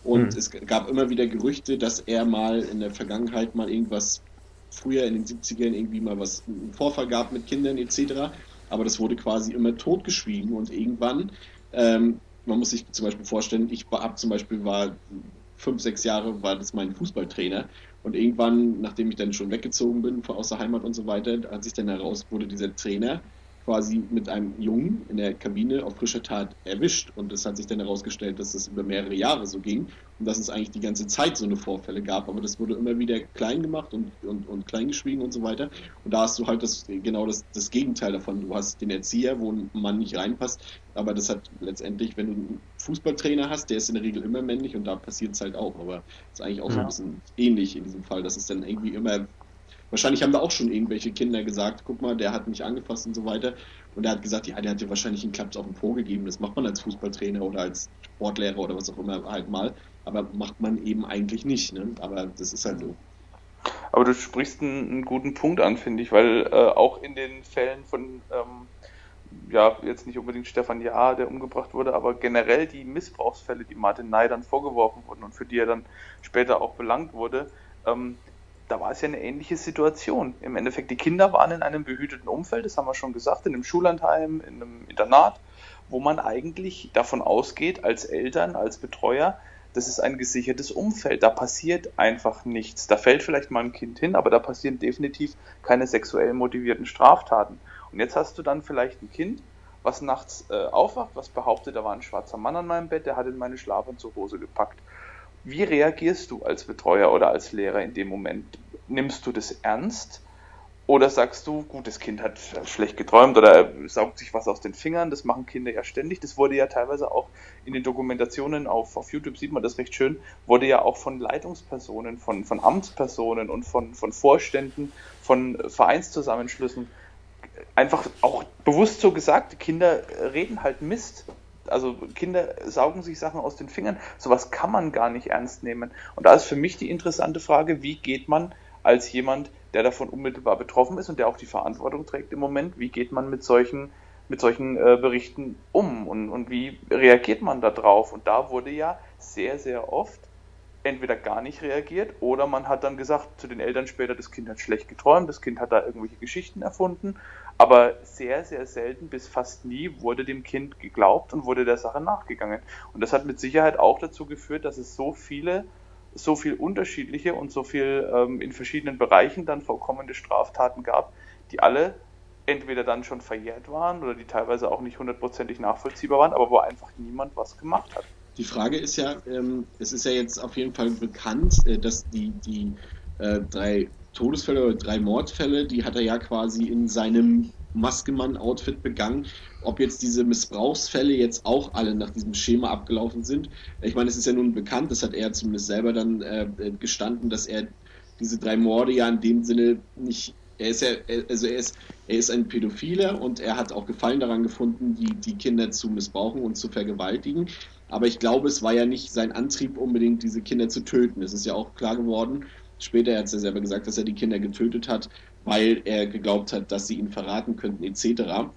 Und mhm. es gab immer wieder Gerüchte, dass er mal in der Vergangenheit mal irgendwas, früher in den 70ern irgendwie mal was, einen Vorfall gab mit Kindern etc. aber das wurde quasi immer totgeschwiegen und irgendwann, ähm, man muss sich zum Beispiel vorstellen, ich war zum Beispiel war fünf, sechs Jahre war das mein Fußballtrainer und irgendwann, nachdem ich dann schon weggezogen bin aus der Heimat und so weiter, als ich dann heraus wurde, dieser Trainer quasi mit einem Jungen in der Kabine auf frischer Tat erwischt. Und es hat sich dann herausgestellt, dass das über mehrere Jahre so ging und dass es eigentlich die ganze Zeit so eine Vorfälle gab. Aber das wurde immer wieder klein gemacht und, und, und klein geschwiegen und so weiter. Und da hast du halt das, genau das, das Gegenteil davon. Du hast den Erzieher, wo ein Mann nicht reinpasst. Aber das hat letztendlich, wenn du einen Fußballtrainer hast, der ist in der Regel immer männlich und da passiert es halt auch. Aber es ist eigentlich auch ja. so ein bisschen ähnlich in diesem Fall, dass es dann irgendwie immer Wahrscheinlich haben da auch schon irgendwelche Kinder gesagt, guck mal, der hat mich angefasst und so weiter. Und er hat gesagt, ja, der hat dir wahrscheinlich einen Klaps auf den Po gegeben. Das macht man als Fußballtrainer oder als Sportlehrer oder was auch immer halt mal. Aber macht man eben eigentlich nicht. Ne? Aber das ist halt so.
Aber du sprichst einen, einen guten Punkt an, finde ich, weil äh, auch in den Fällen von, ähm, ja, jetzt nicht unbedingt Stefan Jahr, der umgebracht wurde, aber generell die Missbrauchsfälle, die Martin Ney dann vorgeworfen wurden und für die er dann später auch belangt wurde, ähm, da war es ja eine ähnliche Situation. Im Endeffekt, die Kinder waren in einem behüteten Umfeld, das haben wir schon gesagt, in einem Schullandheim, in einem Internat, wo man eigentlich davon ausgeht, als Eltern, als Betreuer, das ist ein gesichertes Umfeld. Da passiert einfach nichts. Da fällt vielleicht mal ein Kind hin, aber da passieren definitiv keine sexuell motivierten Straftaten. Und jetzt hast du dann vielleicht ein Kind, was nachts äh, aufwacht, was behauptet, da war ein schwarzer Mann an meinem Bett, der hat in meine Schlafanzughose gepackt. Wie reagierst du als Betreuer oder als Lehrer in dem Moment? Nimmst du das ernst? Oder sagst du, gut, das Kind hat schlecht geträumt oder saugt sich was aus den Fingern, das machen Kinder ja ständig. Das wurde ja teilweise auch in den Dokumentationen auf, auf YouTube, sieht man das recht schön, wurde ja auch von Leitungspersonen, von, von Amtspersonen und von, von Vorständen, von Vereinszusammenschlüssen einfach auch bewusst so gesagt, Kinder reden halt Mist also Kinder saugen sich Sachen aus den Fingern. Sowas kann man gar nicht ernst nehmen. Und da ist für mich die interessante Frage, wie geht man als jemand, der davon unmittelbar betroffen ist und der auch die Verantwortung trägt im Moment, wie geht man mit solchen, mit solchen äh, Berichten um und, und wie reagiert man da drauf? Und da wurde ja sehr, sehr oft entweder gar nicht reagiert oder man hat dann gesagt zu den Eltern später, das Kind hat schlecht geträumt, das Kind hat da irgendwelche Geschichten erfunden aber sehr, sehr selten bis fast nie wurde dem Kind geglaubt und wurde der Sache nachgegangen. Und das hat mit Sicherheit auch dazu geführt, dass es so viele, so viel unterschiedliche und so viel ähm, in verschiedenen Bereichen dann vorkommende Straftaten gab, die alle entweder dann schon verjährt waren oder die teilweise auch nicht hundertprozentig nachvollziehbar waren, aber wo einfach niemand was gemacht hat.
Die Frage ist ja, ähm, es ist ja jetzt auf jeden Fall bekannt, äh, dass die, die äh, drei Todesfälle oder drei Mordfälle, die hat er ja quasi in seinem Maskenmann-Outfit begangen. Ob jetzt diese Missbrauchsfälle jetzt auch alle nach diesem Schema abgelaufen sind. Ich meine, es ist ja nun bekannt, das hat er zumindest selber dann äh, gestanden, dass er diese drei Morde ja in dem Sinne nicht. Er ist ja, also er ist, er ist ein Pädophiler und er hat auch Gefallen daran gefunden, die, die Kinder zu missbrauchen und zu vergewaltigen. Aber ich glaube, es war ja nicht sein Antrieb, unbedingt diese Kinder zu töten. Es ist ja auch klar geworden, Später hat er selber gesagt, dass er die Kinder getötet hat, weil er geglaubt hat, dass sie ihn verraten könnten, etc.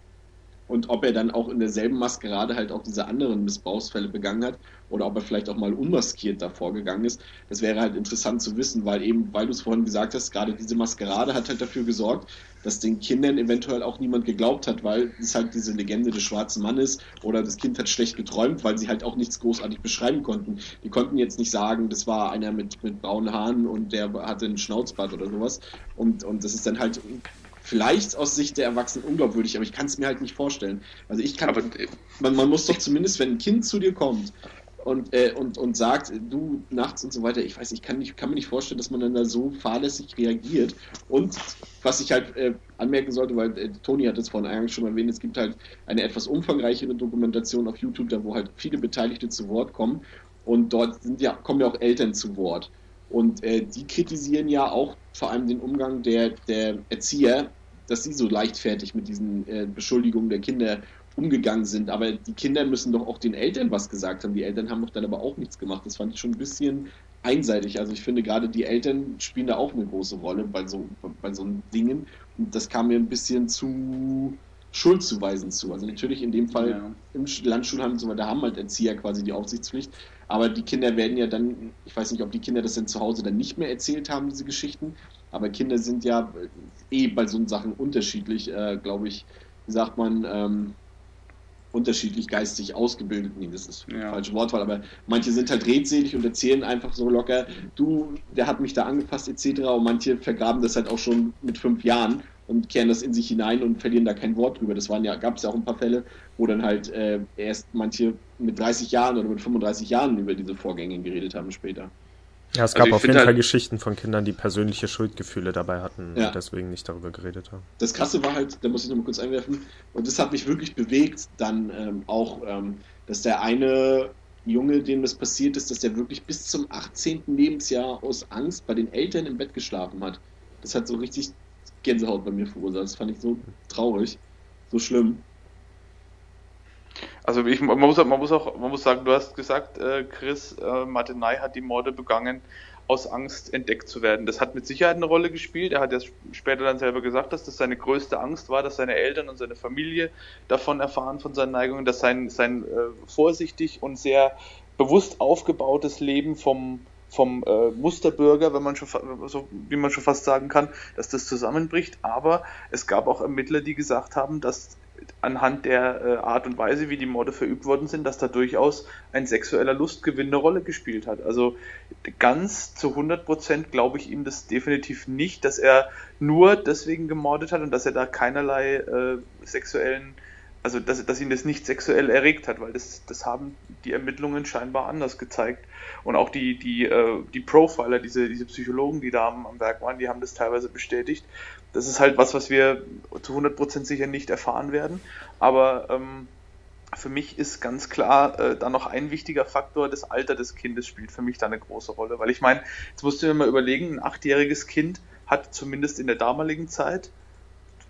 Und ob er dann auch in derselben Maskerade halt auch diese anderen Missbrauchsfälle begangen hat oder ob er vielleicht auch mal unmaskiert davor gegangen ist, das wäre halt interessant zu wissen, weil eben, weil du es vorhin gesagt hast, gerade diese Maskerade hat halt dafür gesorgt, dass den Kindern eventuell auch niemand geglaubt hat, weil es halt diese Legende des schwarzen Mannes oder das Kind hat schlecht geträumt, weil sie halt auch nichts großartig beschreiben konnten. Die konnten jetzt nicht sagen, das war einer mit, mit braunen Haaren und der hatte einen Schnauzbart oder sowas. Und, und das ist dann halt vielleicht aus Sicht der Erwachsenen unglaubwürdig, aber ich kann es mir halt nicht vorstellen. Also ich kann, aber, man, man muss doch zumindest, wenn ein Kind zu dir kommt und, äh, und, und sagt, du nachts und so weiter, ich weiß, ich kann, nicht, kann mir nicht vorstellen, dass man dann da so fahrlässig reagiert. Und was ich halt äh, anmerken sollte, weil äh, Toni hat es vorhin eigentlich schon erwähnt, es gibt halt eine etwas umfangreichere Dokumentation auf YouTube, da wo halt viele Beteiligte zu Wort kommen. Und dort sind ja, kommen ja auch Eltern zu Wort. Und äh, die kritisieren ja auch vor allem den Umgang der, der Erzieher, dass sie so leichtfertig mit diesen äh, Beschuldigungen der Kinder umgegangen sind. Aber die Kinder müssen doch auch den Eltern was gesagt haben. Die Eltern haben doch dann aber auch nichts gemacht. Das fand ich schon ein bisschen einseitig. Also ich finde gerade die Eltern spielen da auch eine große Rolle bei so, bei so Dingen. Und das kam mir ein bisschen zu schuldzuweisend zu. Also natürlich in dem Fall ja. im Landschulheim so weiter haben halt Erzieher quasi die Aufsichtspflicht. Aber die Kinder werden ja dann, ich weiß nicht, ob die Kinder das dann zu Hause dann nicht mehr erzählt haben, diese Geschichten. Aber Kinder sind ja eh bei so Sachen unterschiedlich, äh, glaube ich, wie sagt man, ähm, unterschiedlich geistig ausgebildet. Nee, das ist ja. falsche Wortwahl, aber manche sind halt redselig und erzählen einfach so locker, du, der hat mich da angefasst etc. Und manche vergraben das halt auch schon mit fünf Jahren und kehren das in sich hinein und verlieren da kein Wort drüber. Das waren ja, gab es ja auch ein paar Fälle, wo dann halt äh, erst manche mit 30 Jahren oder mit 35 Jahren über diese Vorgänge geredet haben später.
Ja, es gab also auf jeden halt, Fall Geschichten von Kindern, die persönliche Schuldgefühle dabei hatten ja. und deswegen nicht darüber geredet haben.
Das Krasse war halt, da muss ich nochmal kurz einwerfen, und das hat mich wirklich bewegt, dann ähm, auch, ähm, dass der eine Junge, dem das passiert ist, dass der wirklich bis zum 18. Lebensjahr aus Angst bei den Eltern im Bett geschlafen hat. Das hat so richtig Gänsehaut bei mir verursacht. Das fand ich so traurig, so schlimm.
Also ich, man, muss, man, muss auch, man muss sagen, du hast gesagt, äh, Chris äh, Martinai hat die Morde begangen, aus Angst entdeckt zu werden. Das hat mit Sicherheit eine Rolle gespielt. Er hat ja später dann selber gesagt, dass das seine größte Angst war, dass seine Eltern und seine Familie davon erfahren, von seinen Neigungen, dass sein, sein äh, vorsichtig und sehr bewusst aufgebautes Leben vom, vom äh, Musterbürger, wenn man schon so wie man schon fast sagen kann, dass das zusammenbricht. Aber es gab auch Ermittler, die gesagt haben, dass anhand der äh, Art und Weise, wie die Morde verübt worden sind, dass da durchaus ein sexueller Lustgewinn eine Rolle gespielt hat. Also ganz zu 100 Prozent glaube ich ihm das definitiv nicht, dass er nur deswegen gemordet hat und dass er da keinerlei äh, sexuellen also dass, dass ihn das nicht sexuell erregt hat, weil das, das haben die Ermittlungen scheinbar anders gezeigt. Und auch die, die, äh, die Profiler, diese, diese Psychologen, die da am, am Werk waren, die haben das teilweise bestätigt. Das ist halt was, was wir zu 100% sicher nicht erfahren werden. Aber ähm, für mich ist ganz klar äh, da noch ein wichtiger Faktor, das Alter des Kindes spielt für mich da eine große Rolle. Weil ich meine, jetzt musst du dir mal überlegen, ein achtjähriges Kind hat zumindest in der damaligen Zeit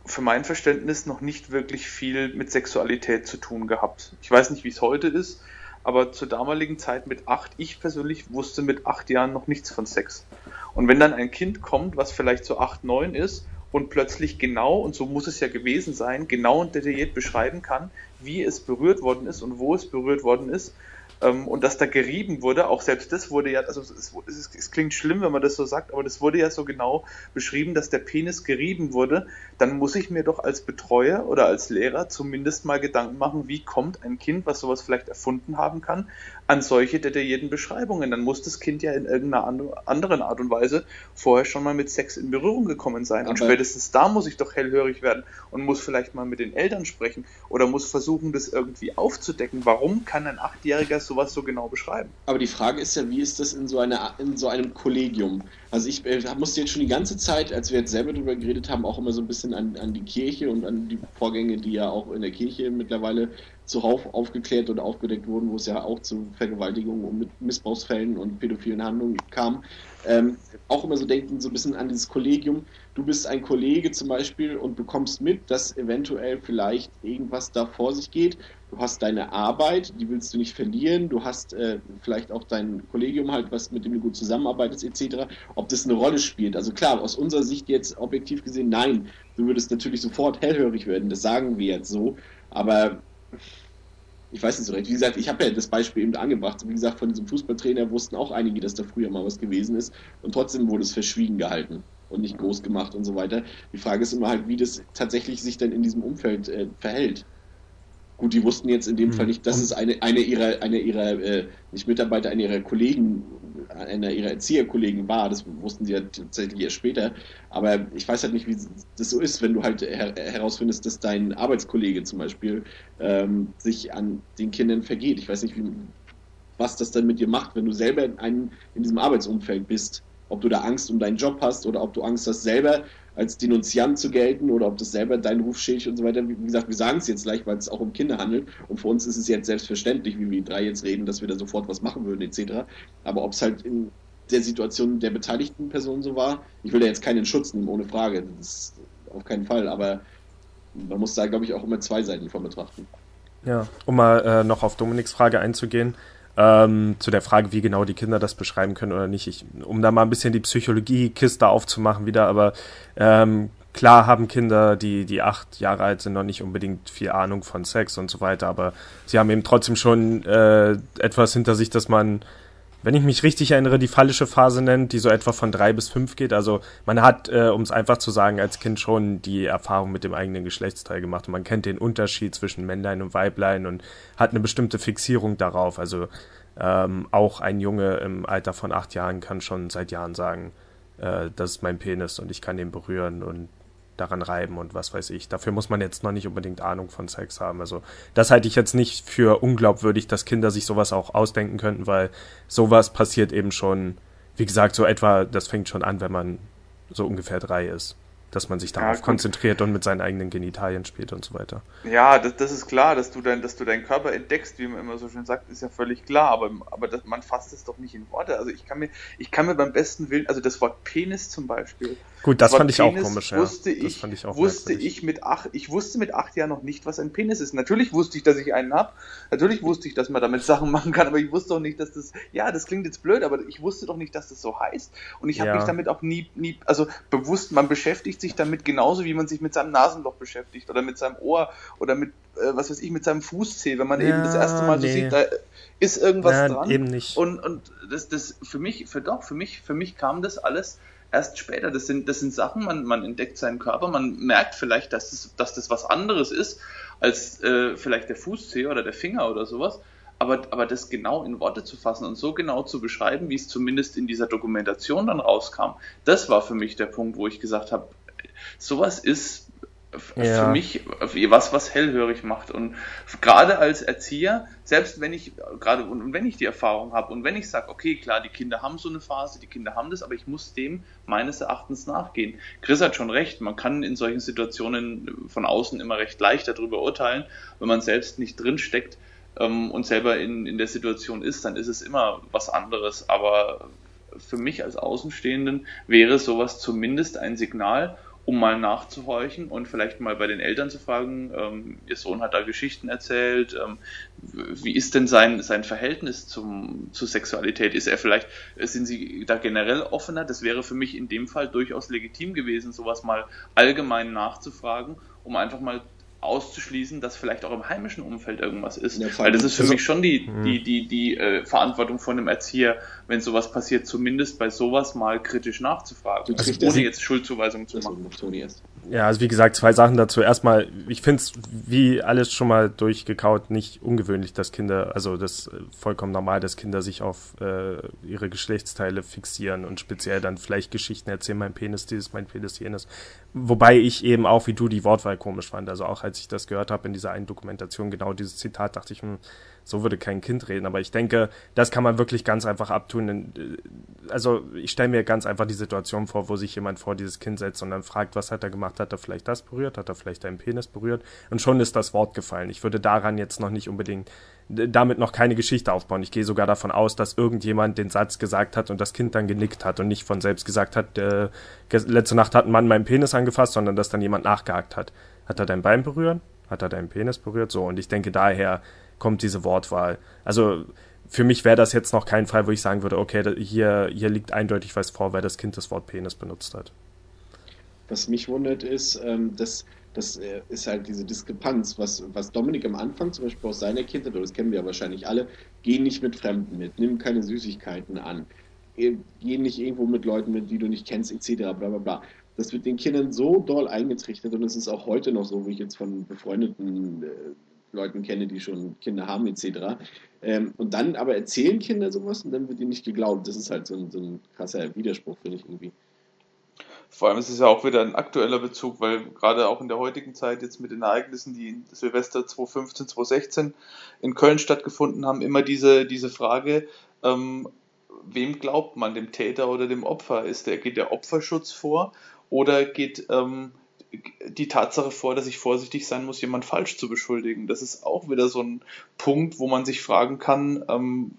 für mein Verständnis noch nicht wirklich viel mit Sexualität zu tun gehabt. Ich weiß nicht, wie es heute ist, aber zur damaligen Zeit mit acht, ich persönlich wusste mit acht Jahren noch nichts von Sex. Und wenn dann ein Kind kommt, was vielleicht so acht, neun ist und plötzlich genau, und so muss es ja gewesen sein, genau und detailliert beschreiben kann, wie es berührt worden ist und wo es berührt worden ist, ähm, und dass da gerieben wurde, auch selbst das wurde ja, also es, es, es, klingt schlimm, wenn man das so sagt, aber das wurde ja so genau beschrieben, dass der Penis gerieben wurde, dann muss ich mir doch als Betreuer oder als Lehrer zumindest mal Gedanken machen, wie kommt ein Kind, was sowas vielleicht erfunden haben kann, an solche detaillierten Beschreibungen. Dann muss das Kind ja in irgendeiner anderen Art und Weise vorher schon mal mit Sex in Berührung gekommen sein. Aber und spätestens da muss ich doch hellhörig werden und muss vielleicht mal mit den Eltern sprechen oder muss versuchen, das irgendwie aufzudecken. Warum kann ein Achtjähriger sowas so genau beschreiben?
Aber die Frage ist ja, wie ist das in so, einer, in so einem Kollegium? Also ich äh, musste jetzt schon die ganze Zeit, als wir jetzt selber darüber geredet haben, auch immer so ein bisschen an, an die Kirche und an die Vorgänge, die ja auch in der Kirche mittlerweile zuhauf aufgeklärt oder aufgedeckt wurden, wo es ja auch zu Vergewaltigungen und Missbrauchsfällen und pädophilen Handlungen kam, ähm, auch immer so denken, so ein bisschen an dieses Kollegium. Du bist ein Kollege zum Beispiel und bekommst mit, dass eventuell vielleicht irgendwas da vor sich geht. Du hast deine Arbeit, die willst du nicht verlieren. Du hast äh, vielleicht auch dein Kollegium halt, was mit dem du gut zusammenarbeitest etc. Ob das eine Rolle spielt. Also klar, aus unserer Sicht jetzt objektiv gesehen, nein. Du würdest natürlich sofort hellhörig werden. Das sagen wir jetzt so. Aber ich weiß nicht so recht. Wie gesagt, ich habe ja das Beispiel eben angebracht. Wie gesagt, von diesem Fußballtrainer wussten auch einige, dass da früher mal was gewesen ist. Und trotzdem wurde es verschwiegen gehalten und nicht groß gemacht und so weiter. Die Frage ist immer halt, wie das tatsächlich sich dann in diesem Umfeld äh, verhält. Gut, die wussten jetzt in dem mhm. Fall nicht, dass es eine, eine ihrer, eine ihrer, äh, nicht Mitarbeiter, eine ihrer Kollegen, einer ihrer Erzieherkollegen war. Das wussten sie ja tatsächlich erst später. Aber ich weiß halt nicht, wie das so ist, wenn du halt her herausfindest, dass dein Arbeitskollege zum Beispiel ähm, sich an den Kindern vergeht. Ich weiß nicht, wie, was das dann mit dir macht, wenn du selber in, einem, in diesem Arbeitsumfeld bist. Ob du da Angst um deinen Job hast oder ob du Angst hast, selber als Denunziant zu gelten oder ob das selber deinen Ruf schädigt und so weiter. Wie gesagt, wir sagen es jetzt leicht, weil es auch um Kinder handelt und für uns ist es jetzt selbstverständlich, wie wir drei jetzt reden, dass wir da sofort was machen würden etc. Aber ob es halt in der Situation der beteiligten Person so war, ich will da jetzt keinen Schutz nehmen, ohne Frage, das ist auf keinen Fall, aber man muss da, glaube ich, auch immer zwei Seiten von betrachten.
Ja, um mal äh, noch auf Dominiks Frage einzugehen, ähm, zu der Frage, wie genau die Kinder das beschreiben können oder nicht. Ich, um da mal ein bisschen die Psychologie-Kiste aufzumachen wieder, aber ähm, klar haben Kinder, die, die acht Jahre alt sind, noch nicht unbedingt viel Ahnung von Sex und so weiter, aber sie haben eben trotzdem schon äh, etwas hinter sich, dass man wenn ich mich richtig erinnere, die fallische Phase nennt, die so etwa von drei bis fünf geht. Also man hat, äh, um es einfach zu sagen, als Kind schon die Erfahrung mit dem eigenen Geschlechtsteil gemacht und man kennt den Unterschied zwischen Männlein und Weiblein und hat eine bestimmte Fixierung darauf. Also ähm, auch ein Junge im Alter von acht Jahren kann schon seit Jahren sagen, äh, das ist mein Penis und ich kann den berühren und daran reiben und was weiß ich. Dafür muss man jetzt noch nicht unbedingt Ahnung von Sex haben. Also das halte ich jetzt nicht für unglaubwürdig, dass Kinder sich sowas auch ausdenken könnten, weil sowas passiert eben schon, wie gesagt, so etwa, das fängt schon an, wenn man so ungefähr drei ist dass man sich darauf ja, konzentriert und mit seinen eigenen Genitalien spielt und so weiter.
Ja, das, das ist klar, dass du, dein, dass du deinen Körper entdeckst, wie man immer so schön sagt, ist ja völlig klar, aber, aber das, man fasst es doch nicht in Worte. Also ich kann mir, ich kann mir beim besten Willen, also das Wort Penis zum Beispiel.
Gut, das, das fand ich auch komisch,
ja. Wusste ich, ich auch wusste ich mit acht, ich wusste mit acht Jahren noch nicht, was ein Penis ist. Natürlich wusste ich, dass ich einen habe. Natürlich wusste ich, dass man damit Sachen machen kann, aber ich wusste auch nicht, dass das, ja, das klingt jetzt blöd, aber ich wusste doch nicht, dass das so heißt. Und ich habe ja. mich damit auch nie, nie, also bewusst, man beschäftigt sich damit genauso wie man sich mit seinem Nasenloch beschäftigt oder mit seinem Ohr oder mit, äh, was weiß ich, mit seinem Fußzeh, wenn man ja, eben das erste Mal nee. so sieht, da ist irgendwas ja, dran.
Eben nicht.
Und, und das, das für mich, für doch, für mich, für mich kam das alles erst später. Das sind, das sind Sachen, man, man entdeckt seinen Körper, man merkt vielleicht, dass das, dass das was anderes ist als äh, vielleicht der Fußzeh oder der Finger oder sowas. Aber, aber das genau in Worte zu fassen und so genau zu beschreiben, wie es zumindest in dieser Dokumentation dann rauskam, das war für mich der Punkt, wo ich gesagt habe, sowas ist ja. für mich was, was hellhörig macht. Und gerade als Erzieher, selbst wenn ich, gerade und wenn ich die Erfahrung habe und wenn ich sage, okay, klar, die Kinder haben so eine Phase, die Kinder haben das, aber ich muss dem meines Erachtens nachgehen. Chris hat schon recht, man kann in solchen Situationen von außen immer recht leicht darüber urteilen, wenn man selbst nicht drinsteckt ähm, und selber in, in der Situation ist, dann ist es immer was anderes. Aber für mich als Außenstehenden wäre sowas zumindest ein Signal, um mal nachzuhorchen und vielleicht mal bei den Eltern zu fragen, ähm, ihr Sohn hat da Geschichten erzählt, ähm, wie ist denn sein, sein Verhältnis zum, zur Sexualität? Ist er vielleicht, sind sie da generell offener? Das wäre für mich in dem Fall durchaus legitim gewesen, sowas mal allgemein nachzufragen, um einfach mal auszuschließen, dass vielleicht auch im heimischen Umfeld irgendwas ist. Ja, Weil das ist für also, mich schon die, mhm. die, die, die äh, Verantwortung von einem Erzieher, wenn sowas passiert, zumindest bei sowas mal kritisch nachzufragen, also ohne jetzt Schuldzuweisungen zu machen.
Ja, also wie gesagt, zwei Sachen dazu. Erstmal, ich finde es, wie alles schon mal durchgekaut, nicht ungewöhnlich, dass Kinder, also das äh, vollkommen normal, dass Kinder sich auf äh, ihre Geschlechtsteile fixieren und speziell dann vielleicht Geschichten erzählen, mein Penis dieses, mein Penis jenes. Wobei ich eben auch wie du die Wortwahl komisch fand. Also auch als ich das gehört habe in dieser einen Dokumentation, genau dieses Zitat, dachte ich, hm, so würde kein Kind reden. Aber ich denke, das kann man wirklich ganz einfach abtun. Äh, also ich stelle mir ganz einfach die Situation vor, wo sich jemand vor dieses Kind setzt und dann fragt, was hat er gemacht? Hat er vielleicht das berührt? Hat er vielleicht einen Penis berührt? Und schon ist das Wort gefallen. Ich würde daran jetzt noch nicht unbedingt damit noch keine Geschichte aufbauen. Ich gehe sogar davon aus, dass irgendjemand den Satz gesagt hat und das Kind dann genickt hat und nicht von selbst gesagt hat, äh, letzte Nacht hat ein Mann meinen Penis angefasst, sondern dass dann jemand nachgehakt hat. Hat er dein Bein berührt? Hat er deinen Penis berührt? So, und ich denke, daher kommt diese Wortwahl. Also für mich wäre das jetzt noch kein Fall, wo ich sagen würde, okay, hier, hier liegt eindeutig was vor, weil das Kind das Wort Penis benutzt hat.
Was mich wundert ist, ähm, dass das äh, ist halt diese Diskrepanz, was, was Dominik am Anfang zum Beispiel aus seiner Kindheit, oder das kennen wir ja wahrscheinlich alle, geh nicht mit Fremden mit, nimm keine Süßigkeiten an, geh nicht irgendwo mit Leuten mit, die du nicht kennst, etc., bla bla bla. Das wird den Kindern so doll eingetrichtert und es ist auch heute noch so, wie ich jetzt von befreundeten äh, Leuten kenne, die schon Kinder haben, etc. Ähm, und dann aber erzählen Kinder sowas und dann wird ihnen nicht geglaubt. Das ist halt so ein, so ein krasser Widerspruch, finde ich irgendwie.
Vor allem ist es ja auch wieder ein aktueller Bezug, weil gerade auch in der heutigen Zeit jetzt mit den Ereignissen, die in Silvester 2015, 2016 in Köln stattgefunden haben, immer diese, diese Frage, ähm, wem glaubt man, dem Täter oder dem Opfer? Ist der, geht der Opferschutz vor oder geht ähm, die Tatsache vor, dass ich vorsichtig sein muss, jemand falsch zu beschuldigen? Das ist auch wieder so ein Punkt, wo man sich fragen kann, ähm,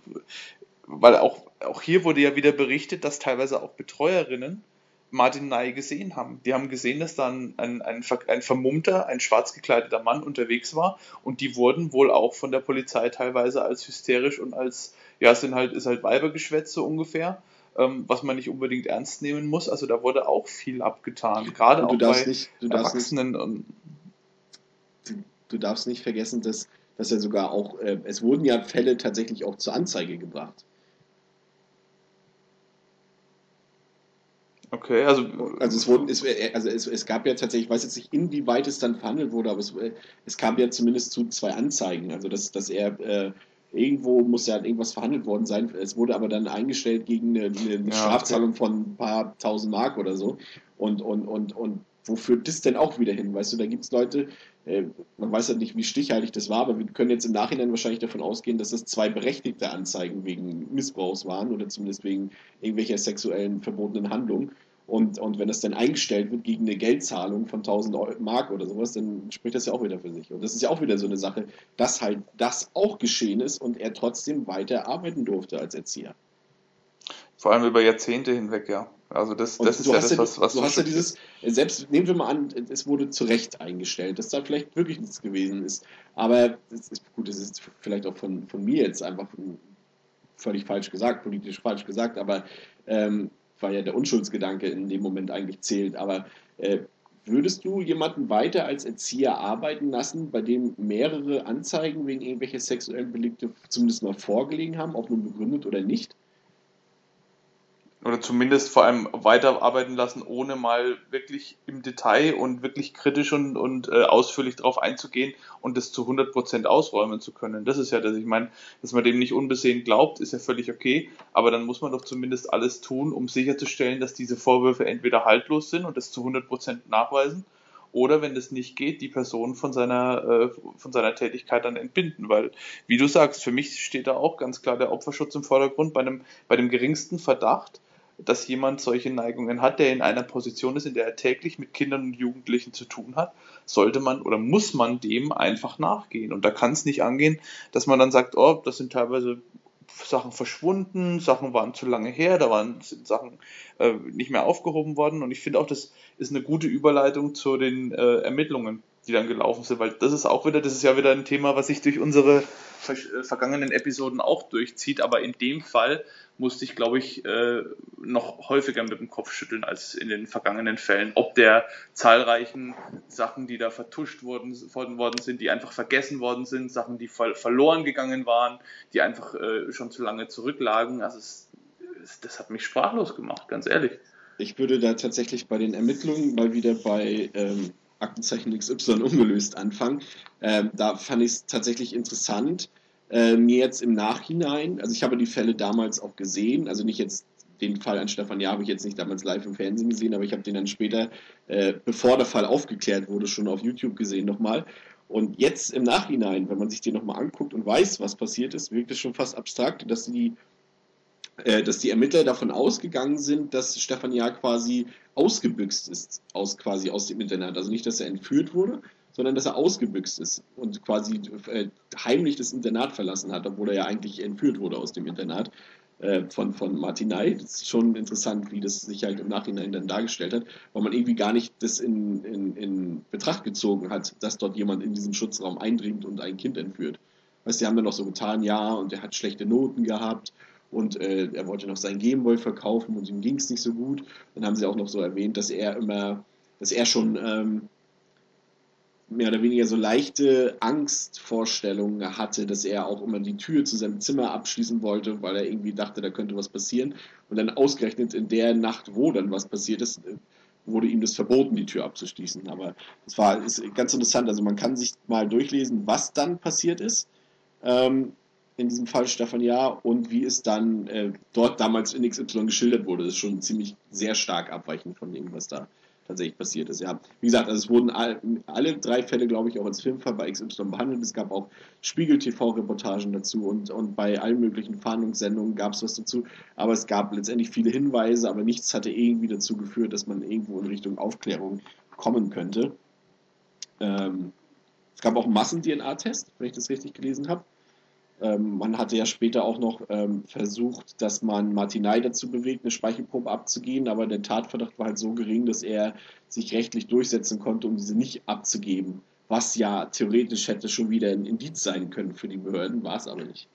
weil auch, auch hier wurde ja wieder berichtet, dass teilweise auch Betreuerinnen Martin Ney gesehen haben. Die haben gesehen, dass da ein, ein, ein, ein vermummter, ein schwarz gekleideter Mann unterwegs war und die wurden wohl auch von der Polizei teilweise als hysterisch und als, ja, es sind halt, ist halt Weibergeschwätz so ungefähr, ähm, was man nicht unbedingt ernst nehmen muss. Also da wurde auch viel abgetan, gerade auch bei nicht, Erwachsenen.
Nicht, du, du, darfst nicht vergessen, dass, dass ja sogar auch, äh, es wurden ja Fälle tatsächlich auch zur Anzeige gebracht. Okay, also. Also es wurden, es, äh, also es, es gab ja tatsächlich, ich weiß jetzt nicht, inwieweit es dann verhandelt wurde, aber es, äh, es kam ja zumindest zu zwei Anzeigen. Also dass, dass er äh, irgendwo muss ja irgendwas verhandelt worden sein. Es wurde aber dann eingestellt gegen eine, eine ja, Strafzahlung von ein paar tausend Mark oder so. Und, und, und, und wo führt das denn auch wieder hin? Weißt du, da gibt es Leute, äh, man weiß ja nicht, wie stichhaltig das war, aber wir können jetzt im Nachhinein wahrscheinlich davon ausgehen, dass es zwei berechtigte Anzeigen wegen Missbrauchs waren oder zumindest wegen irgendwelcher sexuellen verbotenen Handlungen. Und, und wenn das dann eingestellt wird gegen eine Geldzahlung von 1000 Mark oder sowas, dann spricht das ja auch wieder für sich. Und das ist ja auch wieder so eine Sache, dass halt das auch geschehen ist und er trotzdem weiter arbeiten durfte als Erzieher.
Vor allem über Jahrzehnte hinweg, ja. Also das, das ist ja das, was, was
du hast ja dieses, selbst nehmen wir mal an, es wurde zu Recht eingestellt, dass da vielleicht wirklich nichts gewesen ist. Aber das ist, gut, das ist vielleicht auch von, von mir jetzt einfach völlig falsch gesagt, politisch falsch gesagt, aber ähm, weil ja der Unschuldsgedanke in dem Moment eigentlich zählt. Aber äh, würdest du jemanden weiter als Erzieher arbeiten lassen, bei dem mehrere Anzeigen wegen irgendwelcher sexuellen Belegte zumindest mal vorgelegen haben, ob nun begründet oder nicht?
Oder zumindest vor allem weiterarbeiten lassen, ohne mal wirklich im Detail und wirklich kritisch und, und äh, ausführlich darauf einzugehen und das zu 100% ausräumen zu können. Das ist ja das, ich meine, dass man dem nicht unbesehen glaubt, ist ja völlig okay, aber dann muss man doch zumindest alles tun, um sicherzustellen, dass diese Vorwürfe entweder haltlos sind und das zu 100% nachweisen oder wenn das nicht geht, die Person von seiner, äh, von seiner Tätigkeit dann entbinden. Weil, wie du sagst, für mich steht da auch ganz klar der Opferschutz im Vordergrund bei einem, bei dem geringsten Verdacht dass jemand solche Neigungen hat, der in einer Position ist, in der er täglich mit Kindern und Jugendlichen zu tun hat, sollte man oder muss man dem einfach nachgehen. Und da kann es nicht angehen, dass man dann sagt, oh, das sind teilweise Sachen verschwunden, Sachen waren zu lange her, da waren sind Sachen äh, nicht mehr aufgehoben worden. Und ich finde auch, das ist eine gute Überleitung zu den äh, Ermittlungen, die dann gelaufen sind, weil das ist auch wieder, das ist ja wieder ein Thema, was sich durch unsere vergangenen Episoden auch durchzieht, aber in dem Fall musste ich, glaube ich, äh, noch häufiger mit dem Kopf schütteln als in den vergangenen Fällen. Ob der zahlreichen Sachen, die da vertuscht worden, worden sind, die einfach vergessen worden sind, Sachen, die verloren gegangen waren, die einfach äh, schon zu lange zurücklagen. Also es, das hat mich sprachlos gemacht, ganz ehrlich.
Ich würde da tatsächlich bei den Ermittlungen mal wieder bei ähm, Aktenzeichen XY ungelöst anfangen. Ähm, da fand ich es tatsächlich interessant, äh, mir jetzt im Nachhinein, also ich habe die Fälle damals auch gesehen, also nicht jetzt den Fall an Stefan Jahr habe ich jetzt nicht damals live im Fernsehen gesehen, aber ich habe den dann später, äh, bevor der Fall aufgeklärt wurde, schon auf YouTube gesehen nochmal. Und jetzt im Nachhinein, wenn man sich den nochmal anguckt und weiß, was passiert ist, wirkt es schon fast abstrakt, dass die, äh, dass die Ermittler davon ausgegangen sind, dass Stefan Jahr quasi ausgebüxt ist aus quasi aus dem Internat. Also nicht, dass er entführt wurde, sondern dass er ausgebüxt ist und quasi äh, heimlich das Internat verlassen hat, obwohl er ja eigentlich entführt wurde aus dem Internat äh, von, von Martinai. Das ist schon interessant, wie das sich halt im Nachhinein dann dargestellt hat, weil man irgendwie gar nicht das in, in, in Betracht gezogen hat, dass dort jemand in diesen Schutzraum eindringt und ein Kind entführt. Weißt du, die haben dann noch so getan, ja, und er hat schlechte Noten gehabt und äh, er wollte noch sein Gameboy verkaufen und ihm ging es nicht so gut. Dann haben sie auch noch so erwähnt, dass er immer, dass er schon ähm, mehr oder weniger so leichte Angstvorstellungen hatte, dass er auch immer die Tür zu seinem Zimmer abschließen wollte, weil er irgendwie dachte, da könnte was passieren. Und dann ausgerechnet in der Nacht, wo dann was passiert ist, wurde ihm das verboten, die Tür abzuschließen. Aber das war ist ganz interessant. Also man kann sich mal durchlesen, was dann passiert ist. Ähm, in diesem Fall Stefan Jahr und wie es dann äh, dort damals in XY geschildert wurde. Das ist schon ziemlich sehr stark abweichend von dem, was da tatsächlich passiert ist. Ja, wie gesagt, also es wurden all, alle drei Fälle, glaube ich, auch als Filmfall bei XY behandelt. Es gab auch Spiegel-TV-Reportagen dazu und, und bei allen möglichen Fahndungssendungen gab es was dazu. Aber es gab letztendlich viele Hinweise, aber nichts hatte irgendwie dazu geführt, dass man irgendwo in Richtung Aufklärung kommen könnte. Ähm, es gab auch einen Massen-DNA-Test, wenn ich das richtig gelesen habe. Ähm, man hatte ja später auch noch ähm, versucht, dass man Martinei dazu bewegt, eine Speichelprobe abzugehen, aber der Tatverdacht war halt so gering, dass er sich rechtlich durchsetzen konnte, um diese nicht abzugeben. Was ja theoretisch hätte schon wieder ein Indiz sein können für die Behörden, war es aber nicht.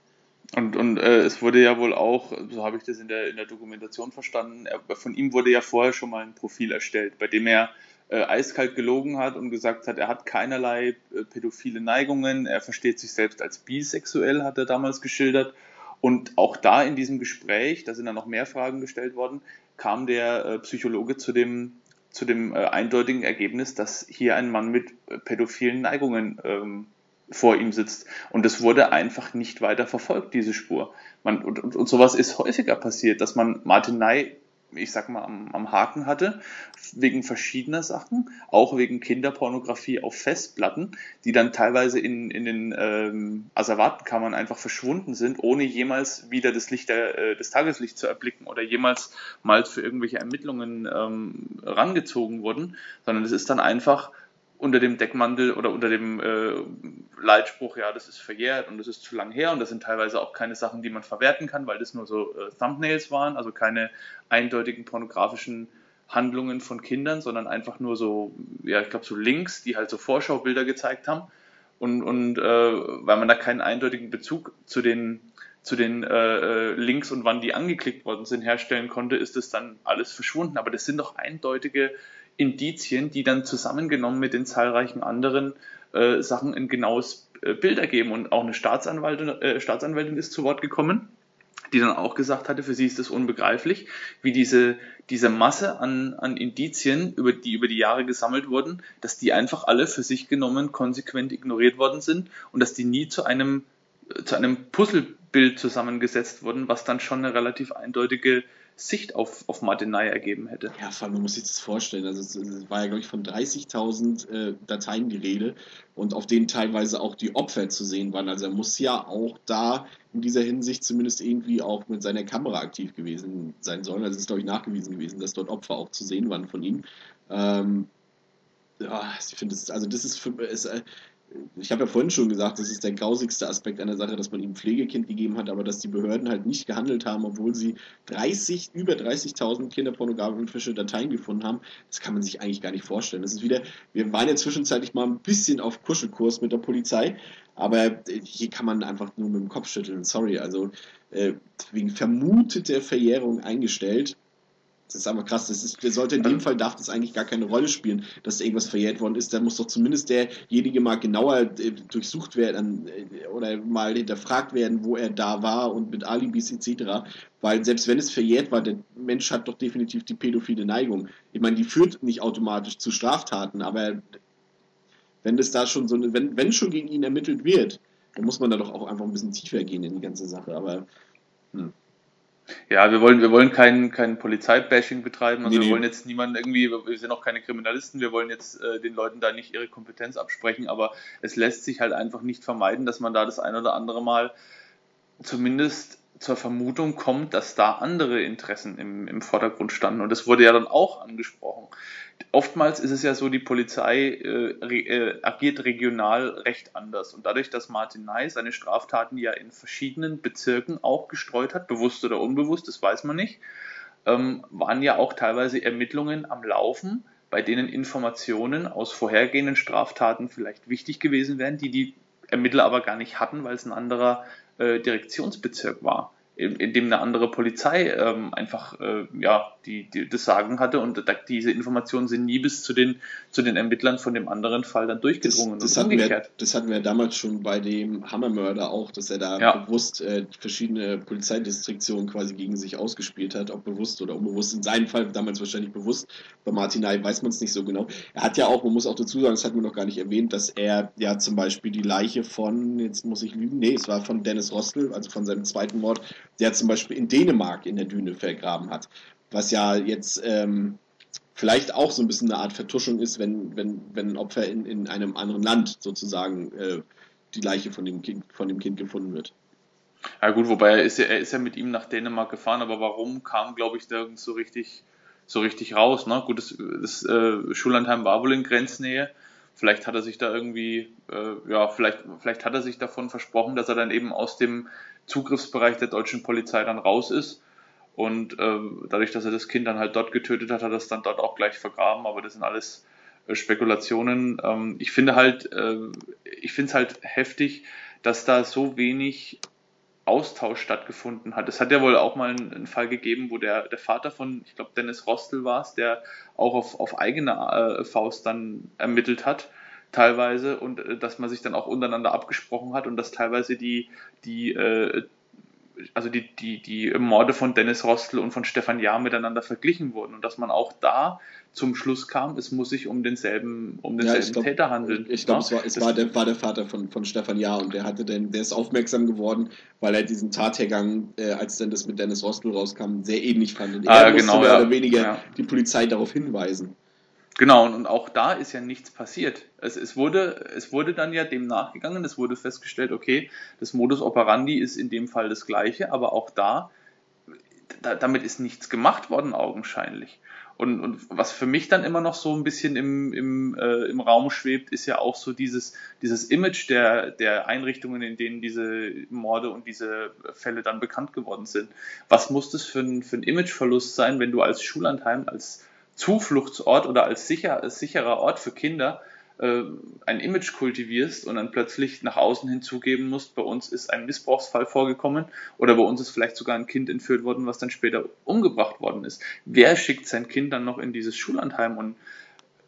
Und, und äh, es wurde ja wohl auch, so habe ich das in der, in der Dokumentation verstanden, er, von ihm wurde ja vorher schon mal ein Profil erstellt, bei dem er äh, eiskalt gelogen hat und gesagt hat, er hat keinerlei äh, pädophile Neigungen, er versteht sich selbst als bisexuell, hat er damals geschildert. Und auch da in diesem Gespräch, da sind dann noch mehr Fragen gestellt worden, kam der äh, Psychologe zu dem, zu dem äh, eindeutigen Ergebnis, dass hier ein Mann mit äh, pädophilen Neigungen ähm, vor ihm sitzt. Und es wurde einfach nicht weiter verfolgt, diese Spur. Man, und, und, und sowas ist häufiger passiert, dass man Martin Ney ich sag mal, am, am Haken hatte, wegen verschiedener Sachen, auch wegen Kinderpornografie auf Festplatten, die dann teilweise in, in den ähm, Asservatenkammern einfach verschwunden sind, ohne jemals wieder das Licht der, äh, des Tageslichts zu erblicken oder jemals mal für irgendwelche Ermittlungen ähm, rangezogen wurden, sondern es ist dann einfach unter dem Deckmantel oder unter dem äh, Leitspruch, ja, das ist verjährt und das ist zu lang her und das sind teilweise auch keine Sachen, die man verwerten kann, weil das nur so äh, Thumbnails waren, also keine eindeutigen pornografischen Handlungen von Kindern, sondern einfach nur so, ja, ich glaube so Links, die halt so Vorschaubilder gezeigt haben und, und äh, weil man da keinen eindeutigen Bezug zu den zu den äh, äh Links und wann die angeklickt worden sind herstellen konnte, ist es dann alles verschwunden. Aber das sind doch eindeutige Indizien, die dann zusammengenommen mit den zahlreichen anderen äh, Sachen ein genaues äh, Bild ergeben. Und auch eine Staatsanwältin, äh, Staatsanwältin ist zu Wort gekommen, die dann auch gesagt hatte, für sie ist es unbegreiflich, wie diese, diese Masse an, an Indizien, über die über die Jahre gesammelt wurden, dass die einfach alle für sich genommen konsequent ignoriert worden sind und dass die nie zu einem, zu einem Puzzlebild zusammengesetzt wurden, was dann schon eine relativ eindeutige Sicht auf, auf Martinei ergeben hätte.
Ja, vor allem, man muss sich das vorstellen. Also es, war ja, glaube ich, von 30.000 äh, Dateien die Rede und auf denen teilweise auch die Opfer zu sehen waren. Also er muss ja auch da in dieser Hinsicht zumindest irgendwie auch mit seiner Kamera aktiv gewesen sein sollen. Also es ist, glaube ich, nachgewiesen gewesen, dass dort Opfer auch zu sehen waren von ihm. Ähm, ja, ich finde, das, also das ist, für, ist ich habe ja vorhin schon gesagt, das ist der grausigste Aspekt einer Sache, dass man ihm Pflegekind gegeben hat, aber dass die Behörden halt nicht gehandelt haben, obwohl sie 30, über 30.000 kinderpornografische Dateien gefunden haben. Das kann man sich eigentlich gar nicht vorstellen. Das ist wieder, wir waren ja zwischenzeitlich mal ein bisschen auf Kuschelkurs mit der Polizei, aber hier kann man einfach nur mit dem Kopf schütteln. Sorry, also äh, wegen vermuteter Verjährung eingestellt das ist einfach krass. Das ist, sollte in dem Fall darf das eigentlich gar keine Rolle spielen, dass irgendwas verjährt worden ist. Da muss doch zumindest derjenige mal genauer äh, durchsucht werden äh, oder mal hinterfragt werden, wo er da war und mit Alibis etc. Weil selbst wenn es verjährt war, der Mensch hat doch definitiv die pädophile Neigung. Ich meine, die führt nicht automatisch zu Straftaten, aber wenn das da schon so eine, wenn, wenn schon gegen ihn ermittelt wird, dann muss man da doch auch einfach ein bisschen tiefer gehen in die ganze Sache. Aber hm.
Ja, wir wollen, wir wollen kein, kein Polizeibashing betreiben. Also nee, wir wollen jetzt niemanden irgendwie, wir sind auch keine Kriminalisten, wir wollen jetzt äh, den Leuten da nicht ihre Kompetenz absprechen, aber es lässt sich halt einfach nicht vermeiden, dass man da das ein oder andere Mal zumindest zur Vermutung kommt, dass da andere Interessen im, im Vordergrund standen. Und das wurde ja dann auch angesprochen. Oftmals ist es ja so, die Polizei äh, re, äh, agiert regional recht anders. Und dadurch, dass Martin Ney seine Straftaten ja in verschiedenen Bezirken auch gestreut hat, bewusst oder unbewusst, das weiß man nicht, ähm, waren ja auch teilweise Ermittlungen am Laufen, bei denen Informationen aus vorhergehenden Straftaten vielleicht wichtig gewesen wären, die die Ermittler aber gar nicht hatten, weil es ein anderer äh, Direktionsbezirk war in, in dem eine andere Polizei ähm, einfach äh, ja die, die das Sagen hatte und da, diese Informationen sind nie bis zu den zu den Ermittlern von dem anderen Fall dann durchgedrungen
das, das hatten Wir, das hatten wir damals schon bei dem Hammermörder auch, dass er da ja. bewusst äh, verschiedene Polizeidistriktionen quasi gegen sich ausgespielt hat, ob bewusst oder unbewusst. In seinem Fall damals wahrscheinlich bewusst. Bei Martinai weiß man es nicht so genau. Er hat ja auch, man muss auch dazu sagen, das hatten wir noch gar nicht erwähnt, dass er ja zum Beispiel die Leiche von, jetzt muss ich lügen, nee, es war von Dennis Rostel, also von seinem zweiten Mord, der zum Beispiel in Dänemark in der Düne vergraben hat. Was ja jetzt ähm, vielleicht auch so ein bisschen eine Art Vertuschung ist, wenn, wenn, wenn ein Opfer in, in einem anderen Land sozusagen äh, die Leiche von dem, kind, von dem Kind gefunden wird.
Ja gut, wobei er ist ja, er ist ja mit ihm nach Dänemark gefahren, aber warum kam, glaube ich, nirgends so richtig, so richtig raus. Ne? Gut, das, das äh, Schullandheim war wohl in Grenznähe. Vielleicht hat er sich da irgendwie, äh, ja, vielleicht, vielleicht hat er sich davon versprochen, dass er dann eben aus dem Zugriffsbereich der deutschen Polizei dann raus ist. Und äh, dadurch, dass er das Kind dann halt dort getötet hat, hat er es dann dort auch gleich vergraben. Aber das sind alles äh, Spekulationen. Ähm, ich finde halt, äh, ich finde es halt heftig, dass da so wenig Austausch stattgefunden hat. Es hat ja wohl auch mal einen, einen, Fall gegeben, wo der, der Vater von, ich glaube, Dennis Rostel war es, der auch auf, auf eigene äh, Faust dann ermittelt hat teilweise und äh, dass man sich dann auch untereinander abgesprochen hat und dass teilweise die, die äh, also die, die, die Morde von Dennis Rostel und von Stefan Jahr miteinander verglichen wurden und dass man auch da zum Schluss kam, es muss sich um denselben, um denselben ja, glaub, Täter handeln.
Ich glaube, es, war, es war, der, war der Vater von, von Stefan Jahr und der hatte den, der ist aufmerksam geworden, weil er diesen Tathergang, äh, als dann das mit Dennis Rostel rauskam, sehr ähnlich fand. Und ah, er musste genau, mehr ja. oder weniger ja. die Polizei darauf hinweisen.
Genau, und, auch da ist ja nichts passiert. Es, es, wurde, es wurde dann ja dem nachgegangen, es wurde festgestellt, okay, das Modus operandi ist in dem Fall das gleiche, aber auch da, da damit ist nichts gemacht worden, augenscheinlich. Und, und was für mich dann immer noch so ein bisschen im, im, äh, im Raum schwebt, ist ja auch so dieses, dieses Image der, der Einrichtungen, in denen diese Morde und diese Fälle dann bekannt geworden sind. Was muss das für ein, für ein Imageverlust sein, wenn du als Schullandheim, als Zufluchtsort oder als, sicher, sicherer Ort für Kinder äh, ein Image kultivierst und dann plötzlich nach außen hin zugeben musst, bei uns ist ein Missbrauchsfall vorgekommen oder bei uns ist vielleicht sogar ein Kind entführt worden, was dann später umgebracht worden ist. Wer schickt sein Kind dann noch in dieses Schullandheim? Und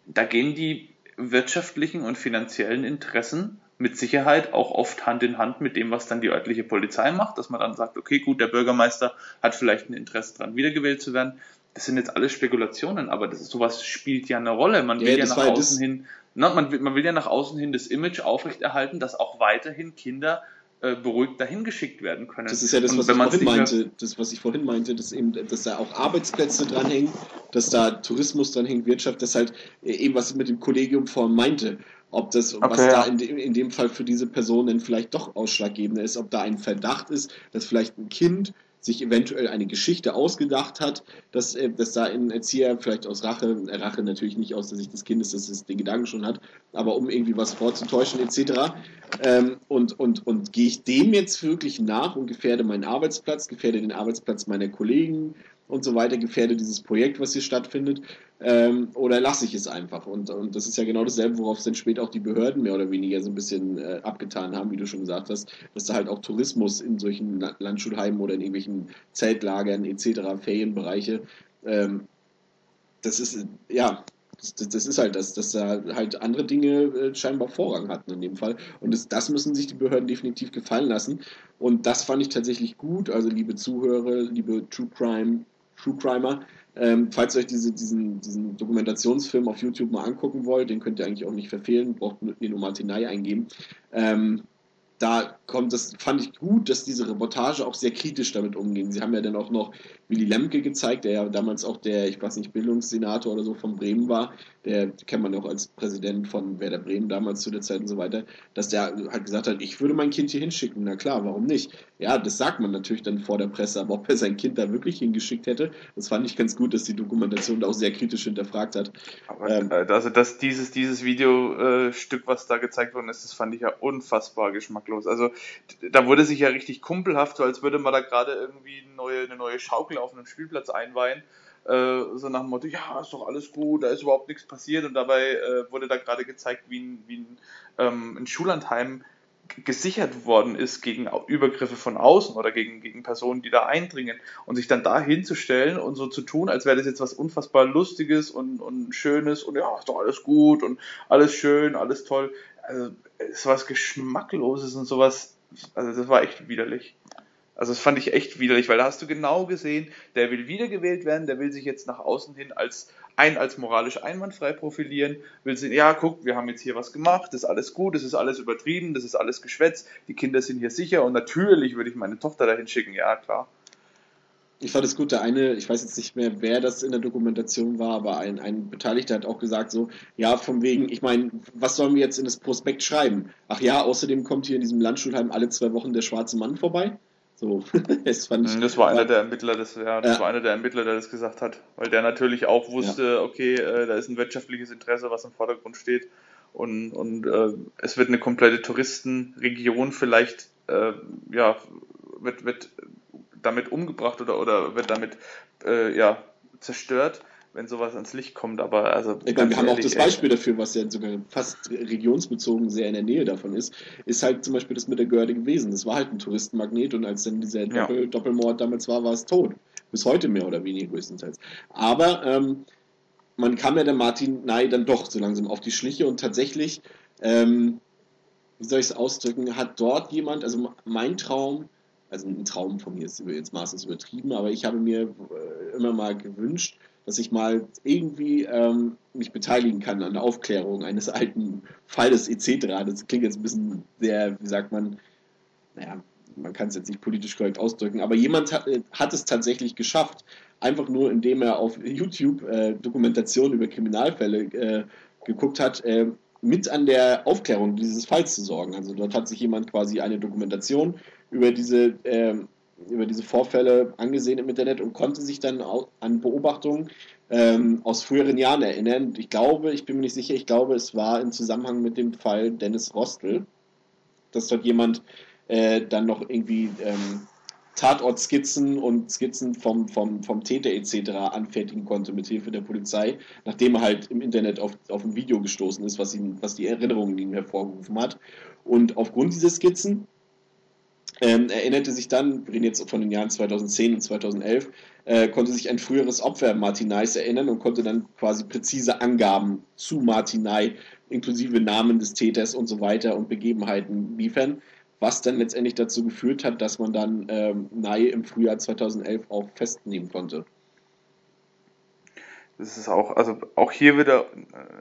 da gehen die wirtschaftlichen und finanziellen Interessen mit Sicherheit auch oft Hand in Hand mit dem, was dann die örtliche Polizei macht, dass man dann sagt, okay, gut, der Bürgermeister hat vielleicht ein Interesse daran, wiedergewählt zu werden das sind jetzt alles Spekulationen, aber das ist, sowas spielt ja eine Rolle. Man will ja, ja nach außen hin, na, man, will, man will ja nach außen hin das Image aufrechterhalten, dass auch weiterhin Kinder äh, beruhigt dahin geschickt werden können.
Das ist ja das, was ich vorhin meinte, das, was ich vorhin meinte, dass eben, dass da auch Arbeitsplätze dranhängen, dass da Tourismus dranhängt, Wirtschaft, das halt äh, eben, was ich mit dem Kollegium vorhin meinte, ob das, okay, was da in, in dem Fall für diese Person dann vielleicht doch ausschlaggebender ist, ob da ein Verdacht ist, dass vielleicht ein Kind sich eventuell eine Geschichte ausgedacht hat, dass, äh, dass da ein Erzieher vielleicht aus Rache, Rache natürlich nicht aus der Sicht des Kindes, dass es den Gedanken schon hat, aber um irgendwie was vorzutäuschen etc. Ähm, und und, und gehe ich dem jetzt wirklich nach und gefährde meinen Arbeitsplatz, gefährde den Arbeitsplatz meiner Kollegen, und so weiter, gefährde dieses Projekt, was hier stattfindet, ähm, oder lasse ich es einfach? Und, und das ist ja genau dasselbe, worauf dann später auch die Behörden mehr oder weniger so ein bisschen äh, abgetan haben, wie du schon gesagt hast, dass da halt auch Tourismus in solchen Landschulheimen oder in irgendwelchen Zeltlagern etc., Ferienbereiche, ähm, das ist, ja, das, das, ist halt das, dass da halt andere Dinge äh, scheinbar Vorrang hatten in dem Fall. Und das, das müssen sich die Behörden definitiv gefallen lassen. Und das fand ich tatsächlich gut. Also liebe Zuhörer, liebe True Crime True Crimer. Ähm, falls ihr euch diese, diesen, diesen Dokumentationsfilm auf YouTube mal angucken wollt, den könnt ihr eigentlich auch nicht verfehlen, braucht nur Martinei eingeben. Ähm, da kommt das, fand ich gut, dass diese Reportage auch sehr kritisch damit umging. Sie haben ja dann auch noch Willy Lemke gezeigt, der ja damals auch der, ich weiß nicht, Bildungssenator oder so von Bremen war, der kennt man ja auch als Präsident von Werder Bremen damals zu der Zeit und so weiter, dass der halt gesagt hat, ich würde mein Kind hier hinschicken. Na klar, warum nicht? Ja, das sagt man natürlich dann vor der Presse, aber ob er sein Kind da wirklich hingeschickt hätte, das fand ich ganz gut, dass die Dokumentation da auch sehr kritisch hinterfragt hat.
Aber, ähm, äh, also dass dieses, dieses Videostück, was da gezeigt worden ist, das fand ich ja unfassbar geschmacklos. Also da wurde sich ja richtig kumpelhaft, so als würde man da gerade irgendwie eine neue, eine neue Schaukel auf einem Spielplatz einweihen äh, so nach dem Motto, ja, ist doch alles gut, da ist überhaupt nichts passiert und dabei äh, wurde da gerade gezeigt, wie ein, wie ein, ähm, ein Schullandheim gesichert worden ist gegen Übergriffe von außen oder gegen, gegen Personen, die da eindringen und sich dann da hinzustellen und so zu tun, als wäre das jetzt was unfassbar Lustiges und, und Schönes und ja, ist doch alles gut und alles schön, alles toll. Also, es war was Geschmackloses und sowas, also das war echt widerlich. Also das fand ich echt widerlich, weil da hast du genau gesehen, der will wiedergewählt werden, der will sich jetzt nach außen hin als ein als moralisch einwandfrei profilieren, will sehen, ja, guck, wir haben jetzt hier was gemacht, das ist alles gut, das ist alles übertrieben, das ist alles Geschwätz, die Kinder sind hier sicher und natürlich würde ich meine Tochter dahin schicken, ja, klar.
Ich fand es gut, der eine, ich weiß jetzt nicht mehr, wer das in der Dokumentation war, aber ein, ein Beteiligter hat auch gesagt so, ja, von wegen, ich meine, was sollen wir jetzt in das Prospekt schreiben? Ach ja, außerdem kommt hier in diesem Landschulheim alle zwei Wochen der schwarze Mann vorbei. So, (laughs)
das fand ich. Mhm, das war einer der Ermittler, das, ja, das ja. war einer der Ermittler, der das gesagt hat, weil der natürlich auch wusste, ja. okay, äh, da ist ein wirtschaftliches Interesse, was im Vordergrund steht und, und äh, es wird eine komplette Touristenregion vielleicht, äh, ja, wird, wird damit umgebracht oder, oder wird damit, äh, ja, zerstört wenn sowas ans Licht kommt, aber also.
Ich meine, wir haben auch das Beispiel dafür, was ja sogar fast regionsbezogen sehr in der Nähe davon ist, ist halt zum Beispiel das mit der Görde gewesen. Das war halt ein Touristenmagnet und als dann dieser Doppel, ja. Doppelmord damals war, war es tot. Bis heute mehr oder weniger größtenteils. Aber ähm, man kam ja der Martin Ney dann doch so langsam auf die Schliche und tatsächlich, ähm, wie soll ich es ausdrücken, hat dort jemand, also mein Traum also ein Traum von mir ist jetzt maßlos übertrieben, aber ich habe mir äh, immer mal gewünscht, dass ich mal irgendwie ähm, mich beteiligen kann an der Aufklärung eines alten Falles etc. Das klingt jetzt ein bisschen sehr, wie sagt man, naja, man kann es jetzt nicht politisch korrekt ausdrücken, aber jemand hat, hat es tatsächlich geschafft, einfach nur indem er auf YouTube äh, Dokumentationen über Kriminalfälle äh, geguckt hat, äh, mit an der Aufklärung dieses Falls zu sorgen. Also dort hat sich jemand quasi eine Dokumentation über diese, äh, über diese Vorfälle angesehen im Internet und konnte sich dann an Beobachtungen ähm, aus früheren Jahren erinnern. Ich glaube, ich bin mir nicht sicher, ich glaube, es war im Zusammenhang mit dem Fall Dennis Rostel, dass dort jemand äh, dann noch irgendwie ähm, Tatortskizzen und Skizzen vom, vom, vom Täter etc. anfertigen konnte mit Hilfe der Polizei, nachdem er halt im Internet auf, auf ein Video gestoßen ist, was, ihn, was die Erinnerungen ihm hervorgerufen hat. Und aufgrund dieser Skizzen ähm, erinnerte sich dann, wir reden jetzt von den Jahren 2010 und 2011, äh, konnte sich ein früheres Opfer Martinais erinnern und konnte dann quasi präzise Angaben zu Martinai inklusive Namen des Täters und so weiter und Begebenheiten liefern was dann letztendlich dazu geführt hat, dass man dann ähm, Nye im Frühjahr 2011 auch festnehmen konnte.
Das ist auch, also auch hier wieder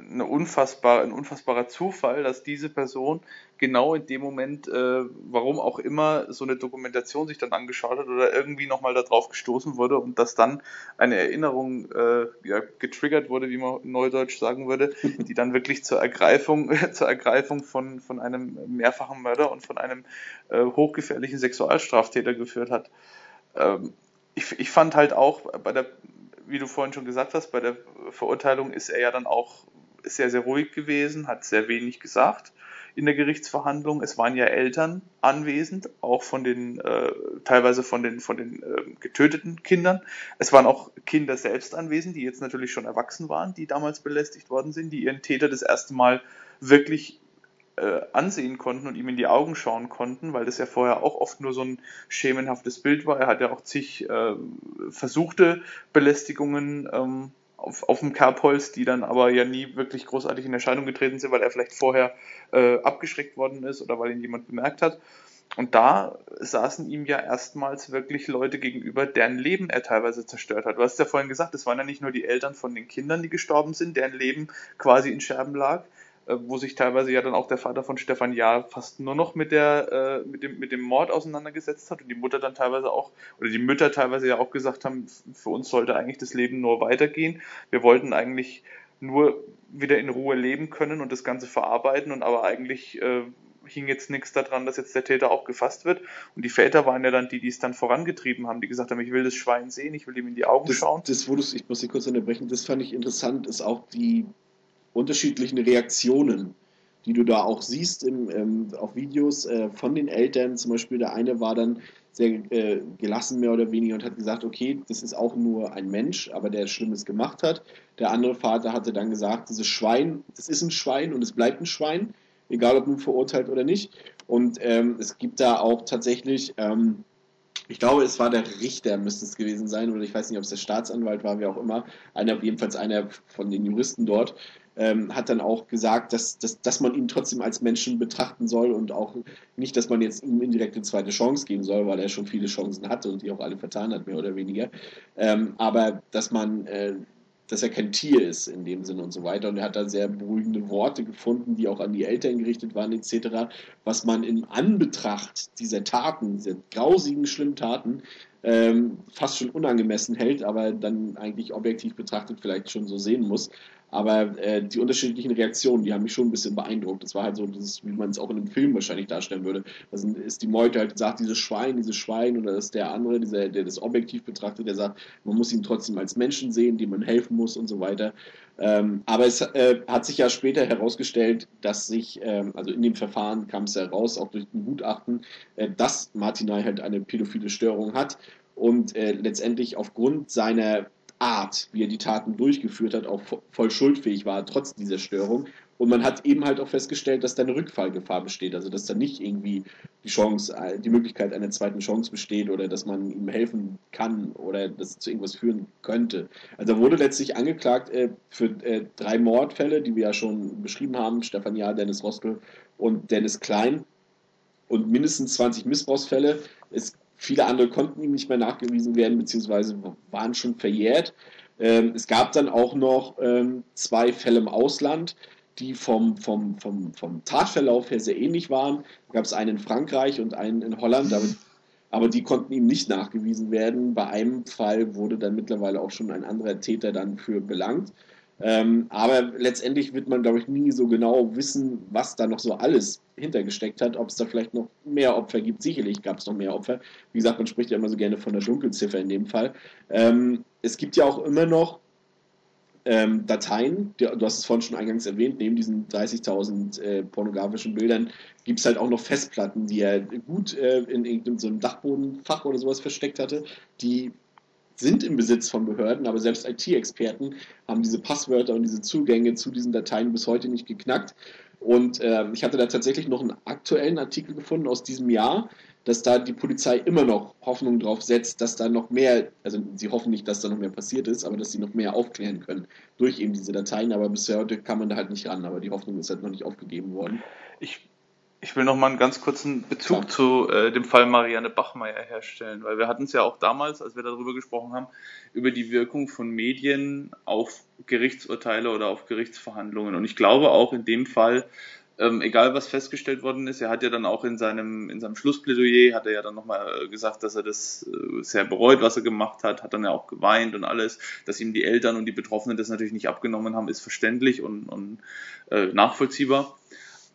eine unfassbar, ein unfassbarer Zufall, dass diese Person genau in dem Moment, äh, warum auch immer, so eine Dokumentation sich dann angeschaut hat oder irgendwie nochmal darauf gestoßen wurde und dass dann eine Erinnerung äh, ja, getriggert wurde, wie man neudeutsch sagen würde, die dann wirklich zur Ergreifung, (laughs) zur Ergreifung von, von einem mehrfachen Mörder und von einem äh, hochgefährlichen Sexualstraftäter geführt hat. Ähm, ich, ich fand halt auch bei der wie du vorhin schon gesagt hast, bei der Verurteilung ist er ja dann auch sehr, sehr ruhig gewesen, hat sehr wenig gesagt in der Gerichtsverhandlung. Es waren ja Eltern anwesend, auch von den, äh, teilweise von den, von den äh, getöteten Kindern. Es waren auch Kinder selbst anwesend, die jetzt natürlich schon erwachsen waren, die damals belästigt worden sind, die ihren Täter das erste Mal wirklich äh, ansehen konnten und ihm in die Augen schauen konnten, weil das ja vorher auch oft nur so ein schemenhaftes Bild war. Er hat ja auch zig äh, versuchte Belästigungen ähm, auf, auf dem Kerbholz, die dann aber ja nie wirklich großartig in Erscheinung getreten sind, weil er vielleicht vorher äh, abgeschreckt worden ist oder weil ihn jemand bemerkt hat. Und da saßen ihm ja erstmals wirklich Leute gegenüber, deren Leben er teilweise zerstört hat. Du hast ja vorhin gesagt, es waren ja nicht nur die Eltern von den Kindern, die gestorben sind, deren Leben quasi in Scherben lag, wo sich teilweise ja dann auch der Vater von Stefan Jahr fast nur noch mit der äh, mit dem mit dem Mord auseinandergesetzt hat und die Mutter dann teilweise auch oder die Mütter teilweise ja auch gesagt haben, für uns sollte eigentlich das Leben nur weitergehen. Wir wollten eigentlich nur wieder in Ruhe leben können und das Ganze verarbeiten und aber eigentlich äh, hing jetzt nichts daran, dass jetzt der Täter auch gefasst wird. Und die Väter waren ja dann die, die es dann vorangetrieben haben, die gesagt haben, ich will das Schwein sehen, ich will ihm in die Augen
das,
schauen.
Das, wo ich muss dich kurz unterbrechen, das fand ich interessant, ist auch die unterschiedlichen Reaktionen, die du da auch siehst im, ähm, auf Videos äh, von den Eltern. Zum Beispiel der eine war dann sehr äh, gelassen mehr oder weniger und hat gesagt, okay, das ist auch nur ein Mensch, aber der Schlimmes gemacht hat. Der andere Vater hatte dann gesagt, dieses Schwein, das ist ein Schwein und es bleibt ein Schwein, egal ob nun verurteilt oder nicht. Und ähm, es gibt da auch tatsächlich, ähm, ich glaube, es war der Richter, müsste es gewesen sein, oder ich weiß nicht, ob es der Staatsanwalt war, wie auch immer, einer, jedenfalls einer von den Juristen dort, ähm, hat dann auch gesagt, dass, dass, dass man ihn trotzdem als Menschen betrachten soll und auch nicht, dass man jetzt ihm indirekt eine zweite Chance geben soll, weil er schon viele Chancen hatte und die auch alle vertan hat, mehr oder weniger. Ähm, aber dass man, äh, dass er kein Tier ist in dem Sinne und so weiter. Und er hat da sehr beruhigende Worte gefunden, die auch an die Eltern gerichtet waren, etc., was man in Anbetracht dieser Taten, dieser grausigen, schlimmen Taten, ähm, fast schon unangemessen hält, aber dann eigentlich objektiv betrachtet vielleicht schon so sehen muss. Aber äh, die unterschiedlichen Reaktionen, die haben mich schon ein bisschen beeindruckt. Das war halt so, das wie man es auch in einem Film wahrscheinlich darstellen würde. Da ist die Meute halt sagt, dieses Schwein, dieses Schwein, oder ist der andere, dieser, der das objektiv betrachtet, der sagt, man muss ihn trotzdem als Menschen sehen, dem man helfen muss und so weiter. Ähm, aber es äh, hat sich ja später herausgestellt, dass sich, ähm, also in dem Verfahren kam es heraus, auch durch ein Gutachten, äh, dass Martinai halt eine pädophile Störung hat und äh, letztendlich aufgrund seiner Art, wie er die Taten durchgeführt hat, auch voll schuldfähig war, trotz dieser Störung. Und man hat eben halt auch festgestellt, dass da eine Rückfallgefahr besteht, also dass da nicht irgendwie die Chance, äh, die Möglichkeit einer zweiten Chance besteht oder dass man ihm helfen kann oder dass es zu irgendwas führen könnte. Also er wurde letztlich angeklagt äh, für äh, drei Mordfälle, die wir ja schon beschrieben haben, Stefan Jahr, Dennis Rostel und Dennis Klein und mindestens 20 Missbrauchsfälle. Es viele andere konnten ihm nicht mehr nachgewiesen werden, beziehungsweise waren schon verjährt. Ähm, es gab dann auch noch ähm, zwei Fälle im Ausland, die vom, vom, vom, vom Tatverlauf her sehr ähnlich waren. Da gab es einen in Frankreich und einen in Holland, aber, aber die konnten ihm nicht nachgewiesen werden. Bei einem Fall wurde dann mittlerweile auch schon ein anderer Täter dann für belangt. Ähm, aber letztendlich wird man, glaube ich, nie so genau wissen, was da noch so alles hintergesteckt hat, ob es da vielleicht noch mehr Opfer gibt. Sicherlich gab es noch mehr Opfer. Wie gesagt, man spricht ja immer so gerne von der Dunkelziffer in dem Fall. Ähm, es gibt ja auch immer noch ähm, Dateien, du hast es vorhin schon eingangs erwähnt, neben diesen 30.000 äh, pornografischen Bildern gibt es halt auch noch Festplatten, die er gut äh, in irgendeinem so einem Dachbodenfach oder sowas versteckt hatte, die sind im Besitz von Behörden, aber selbst IT-Experten haben diese Passwörter und diese Zugänge zu diesen Dateien bis heute nicht geknackt. Und äh, ich hatte da tatsächlich noch einen aktuellen Artikel gefunden aus diesem Jahr, dass da die Polizei immer noch Hoffnung drauf setzt, dass da noch mehr, also sie hoffen nicht, dass da noch mehr passiert ist, aber dass sie noch mehr aufklären können durch eben diese Dateien. Aber bisher heute kann man da halt nicht ran, aber die Hoffnung ist halt noch nicht aufgegeben worden.
Ich ich will noch mal einen ganz kurzen Bezug ja. zu äh, dem Fall Marianne Bachmeier herstellen, weil wir hatten es ja auch damals, als wir darüber gesprochen haben, über die Wirkung von Medien auf Gerichtsurteile oder auf Gerichtsverhandlungen. Und ich glaube auch in dem Fall, ähm, egal was festgestellt worden ist, er hat ja dann auch in seinem, in seinem Schlussplädoyer, hat er ja dann nochmal gesagt, dass er das äh, sehr bereut, was er gemacht hat, hat dann ja auch geweint und alles, dass ihm die Eltern und die Betroffenen das natürlich nicht abgenommen haben, ist verständlich und, und äh, nachvollziehbar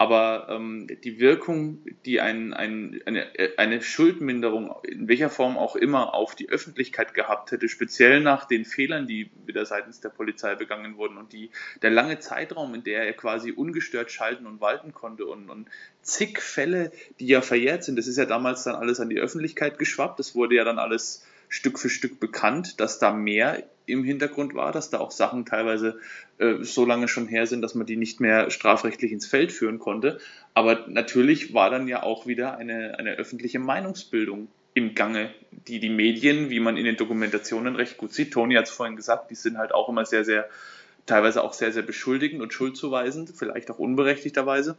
aber ähm, die Wirkung, die ein, ein, eine, eine Schuldminderung in welcher Form auch immer auf die Öffentlichkeit gehabt hätte, speziell nach den Fehlern, die wieder seitens der Polizei begangen wurden und die, der lange Zeitraum, in der er quasi ungestört schalten und walten konnte und, und zig Fälle, die ja verjährt sind, das ist ja damals dann alles an die Öffentlichkeit geschwappt, das wurde ja dann alles Stück für Stück bekannt, dass da mehr im Hintergrund war, dass da auch Sachen teilweise äh, so lange schon her sind, dass man die nicht mehr strafrechtlich ins Feld führen konnte. Aber natürlich war dann ja auch wieder eine, eine öffentliche Meinungsbildung im Gange, die die Medien, wie man in den Dokumentationen recht gut sieht, Toni hat es vorhin gesagt, die sind halt auch immer sehr, sehr, teilweise auch sehr, sehr beschuldigend und schuldzuweisend, vielleicht auch unberechtigterweise.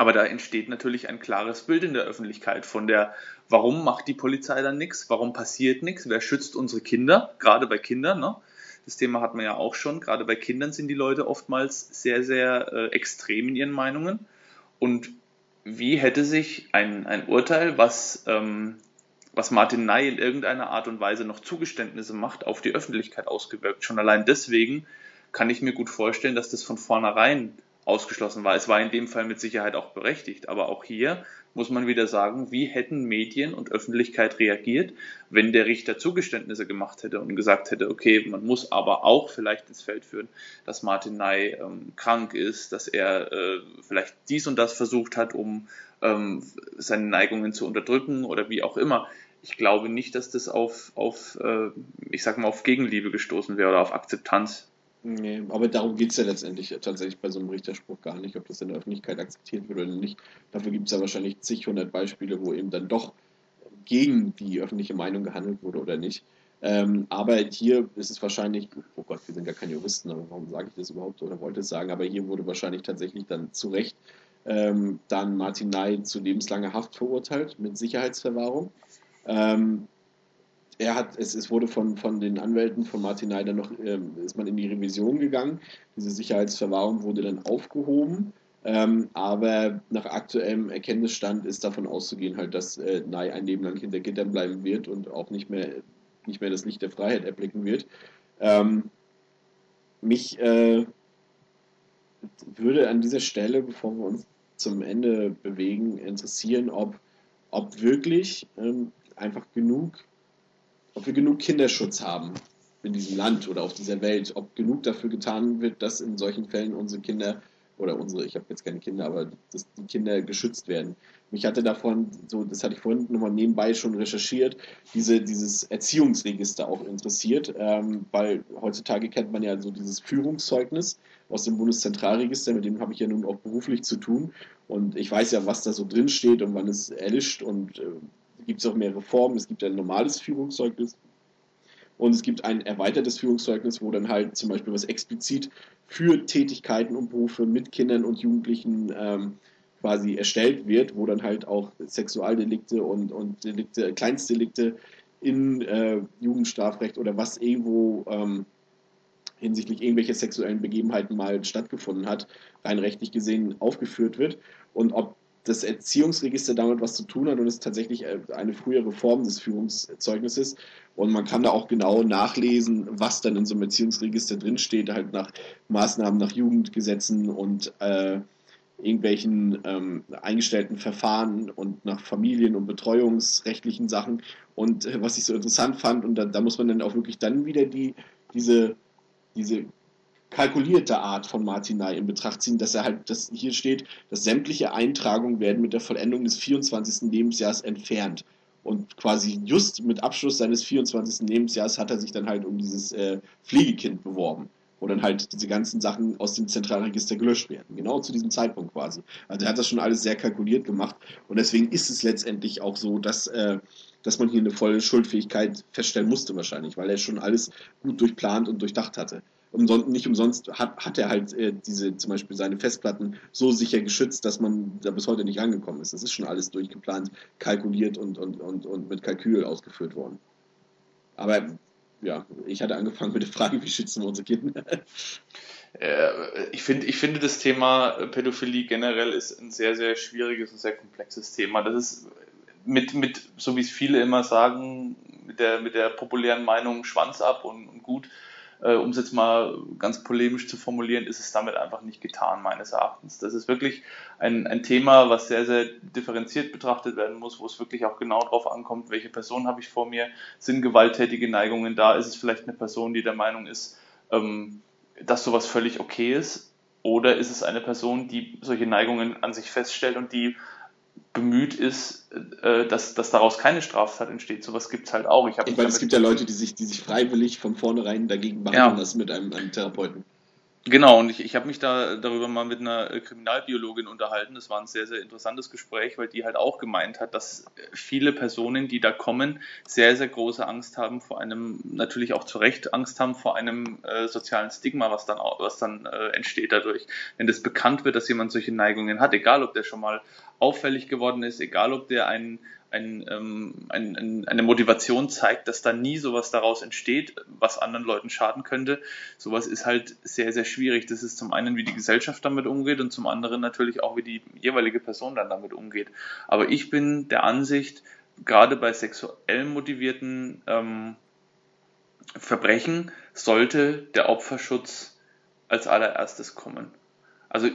Aber da entsteht natürlich ein klares Bild in der Öffentlichkeit von der, warum macht die Polizei dann nichts, warum passiert nichts, wer schützt unsere Kinder, gerade bei Kindern. Ne? Das Thema hatten wir ja auch schon, gerade bei Kindern sind die Leute oftmals sehr, sehr äh, extrem in ihren Meinungen. Und wie hätte sich ein, ein Urteil, was, ähm, was Martin Ney in irgendeiner Art und Weise noch Zugeständnisse macht, auf die Öffentlichkeit ausgewirkt? Schon allein deswegen kann ich mir gut vorstellen, dass das von vornherein ausgeschlossen war. Es war in dem Fall mit Sicherheit auch berechtigt, aber auch hier muss man wieder sagen, wie hätten Medien und Öffentlichkeit reagiert, wenn der Richter Zugeständnisse gemacht hätte und gesagt hätte, okay, man muss aber auch vielleicht ins Feld führen, dass Martin Ney ähm, krank ist, dass er äh, vielleicht dies und das versucht hat, um ähm, seine Neigungen zu unterdrücken oder wie auch immer. Ich glaube nicht, dass das auf, auf äh, ich sag mal, auf Gegenliebe gestoßen wäre oder auf Akzeptanz.
Nee, aber darum geht es ja letztendlich tatsächlich bei so einem Richterspruch gar nicht, ob das in der Öffentlichkeit akzeptiert wird oder nicht. Dafür gibt es ja wahrscheinlich zig hundert Beispiele, wo eben dann doch gegen die öffentliche Meinung gehandelt wurde oder nicht. Ähm, aber hier ist es wahrscheinlich, oh Gott, wir sind gar keine Juristen, aber warum sage ich das überhaupt oder wollte es sagen, aber hier wurde wahrscheinlich tatsächlich dann zu Recht ähm, dann Martin Ney zu lebenslanger Haft verurteilt mit Sicherheitsverwahrung. Ähm, er hat, es, es wurde von, von den Anwälten von Martin Neider noch, ähm, ist man in die Revision gegangen. Diese Sicherheitsverwahrung wurde dann aufgehoben. Ähm, aber nach aktuellem Erkenntnisstand ist davon auszugehen, halt, dass äh, Ney ein Leben lang hinter Gittern bleiben wird und auch nicht mehr, nicht mehr das Licht der Freiheit erblicken wird. Ähm, mich äh, würde an dieser Stelle, bevor wir uns zum Ende bewegen, interessieren, ob, ob wirklich ähm, einfach genug ob wir genug Kinderschutz haben in diesem Land oder auf dieser Welt, ob genug dafür getan wird, dass in solchen Fällen unsere Kinder oder unsere, ich habe jetzt keine Kinder, aber dass die Kinder geschützt werden. Mich hatte davon, so, das hatte ich vorhin nochmal nebenbei schon recherchiert, diese, dieses Erziehungsregister auch interessiert, ähm, weil heutzutage kennt man ja so dieses Führungszeugnis aus dem Bundeszentralregister, mit dem habe ich ja nun auch beruflich zu tun und ich weiß ja, was da so drin steht und wann es erlischt und äh, gibt es auch mehrere Formen. Es gibt ein normales Führungszeugnis und es gibt ein erweitertes Führungszeugnis, wo dann halt zum Beispiel was explizit für Tätigkeiten und Berufe mit Kindern und Jugendlichen ähm, quasi erstellt wird, wo dann halt auch Sexualdelikte und, und Delikte, Kleinstdelikte in äh, Jugendstrafrecht oder was irgendwo ähm, hinsichtlich irgendwelcher sexuellen Begebenheiten mal stattgefunden hat, rein rechtlich gesehen aufgeführt wird. Und ob das Erziehungsregister damit was zu tun hat und es tatsächlich äh, eine frühere Form des Führungszeugnisses. Und man kann da auch genau nachlesen, was dann in so einem Erziehungsregister drinsteht, halt nach Maßnahmen nach Jugendgesetzen und äh, irgendwelchen ähm, eingestellten Verfahren und nach Familien- und betreuungsrechtlichen Sachen. Und äh, was ich so interessant fand, und da, da, muss man dann auch wirklich dann wieder die, diese, diese kalkulierte Art von Martinai in Betracht ziehen, dass er halt, dass hier steht, dass sämtliche Eintragungen werden mit der Vollendung des 24. Lebensjahres entfernt. Und quasi just mit Abschluss seines 24. Lebensjahres hat er sich dann halt um dieses äh, Pflegekind beworben wo dann halt diese ganzen Sachen aus dem Zentralregister gelöscht werden. Genau zu diesem Zeitpunkt quasi. Also er hat das schon alles sehr kalkuliert gemacht und deswegen ist es letztendlich auch so, dass, äh, dass man hier eine volle Schuldfähigkeit feststellen musste wahrscheinlich, weil er schon alles gut durchplant und durchdacht hatte. Umsonst, nicht umsonst hat, hat er halt äh, diese, zum Beispiel seine Festplatten so sicher geschützt, dass man da bis heute nicht rangekommen ist. Das ist schon alles durchgeplant, kalkuliert und, und, und, und mit Kalkül ausgeführt worden. Aber ja, ich hatte angefangen mit der Frage, wie schützen wir unsere Kinder?
Äh, ich, find, ich finde, das Thema Pädophilie generell ist ein sehr, sehr schwieriges und sehr komplexes Thema. Das ist mit, mit so wie es viele immer sagen, mit der, mit der populären Meinung Schwanz ab und, und gut äh, um es jetzt mal ganz polemisch zu formulieren, ist es damit einfach nicht getan, meines Erachtens. Das ist wirklich ein, ein Thema, was sehr, sehr differenziert betrachtet werden muss, wo es wirklich auch genau darauf ankommt, welche Person habe ich vor mir, sind gewalttätige Neigungen da, ist es vielleicht eine Person, die der Meinung ist, ähm, dass sowas völlig okay ist, oder ist es eine Person, die solche Neigungen an sich feststellt und die bemüht ist, äh, dass, dass daraus keine Straftat entsteht. Sowas gibt es halt auch.
Ich, ich meine, es gibt ja Leute, die sich, die sich freiwillig von vornherein dagegen behandeln ja. lassen mit einem, einem Therapeuten.
Genau, und ich, ich habe mich da darüber mal mit einer äh, Kriminalbiologin unterhalten. Das war ein sehr, sehr interessantes Gespräch, weil die halt auch gemeint hat, dass viele Personen, die da kommen, sehr, sehr große Angst haben vor einem, natürlich auch zu Recht Angst haben vor einem äh, sozialen Stigma, was dann, was dann äh, entsteht dadurch. Wenn das bekannt wird, dass jemand solche Neigungen hat, egal ob der schon mal auffällig geworden ist, egal ob der einen ein, ähm, ein, ein, eine Motivation zeigt, dass da nie sowas daraus entsteht, was anderen Leuten schaden könnte. Sowas ist halt sehr, sehr schwierig. Das ist zum einen, wie die Gesellschaft damit umgeht und zum anderen natürlich auch, wie die jeweilige Person dann damit umgeht. Aber ich bin der Ansicht, gerade bei sexuell motivierten ähm, Verbrechen sollte der Opferschutz als allererstes kommen. Also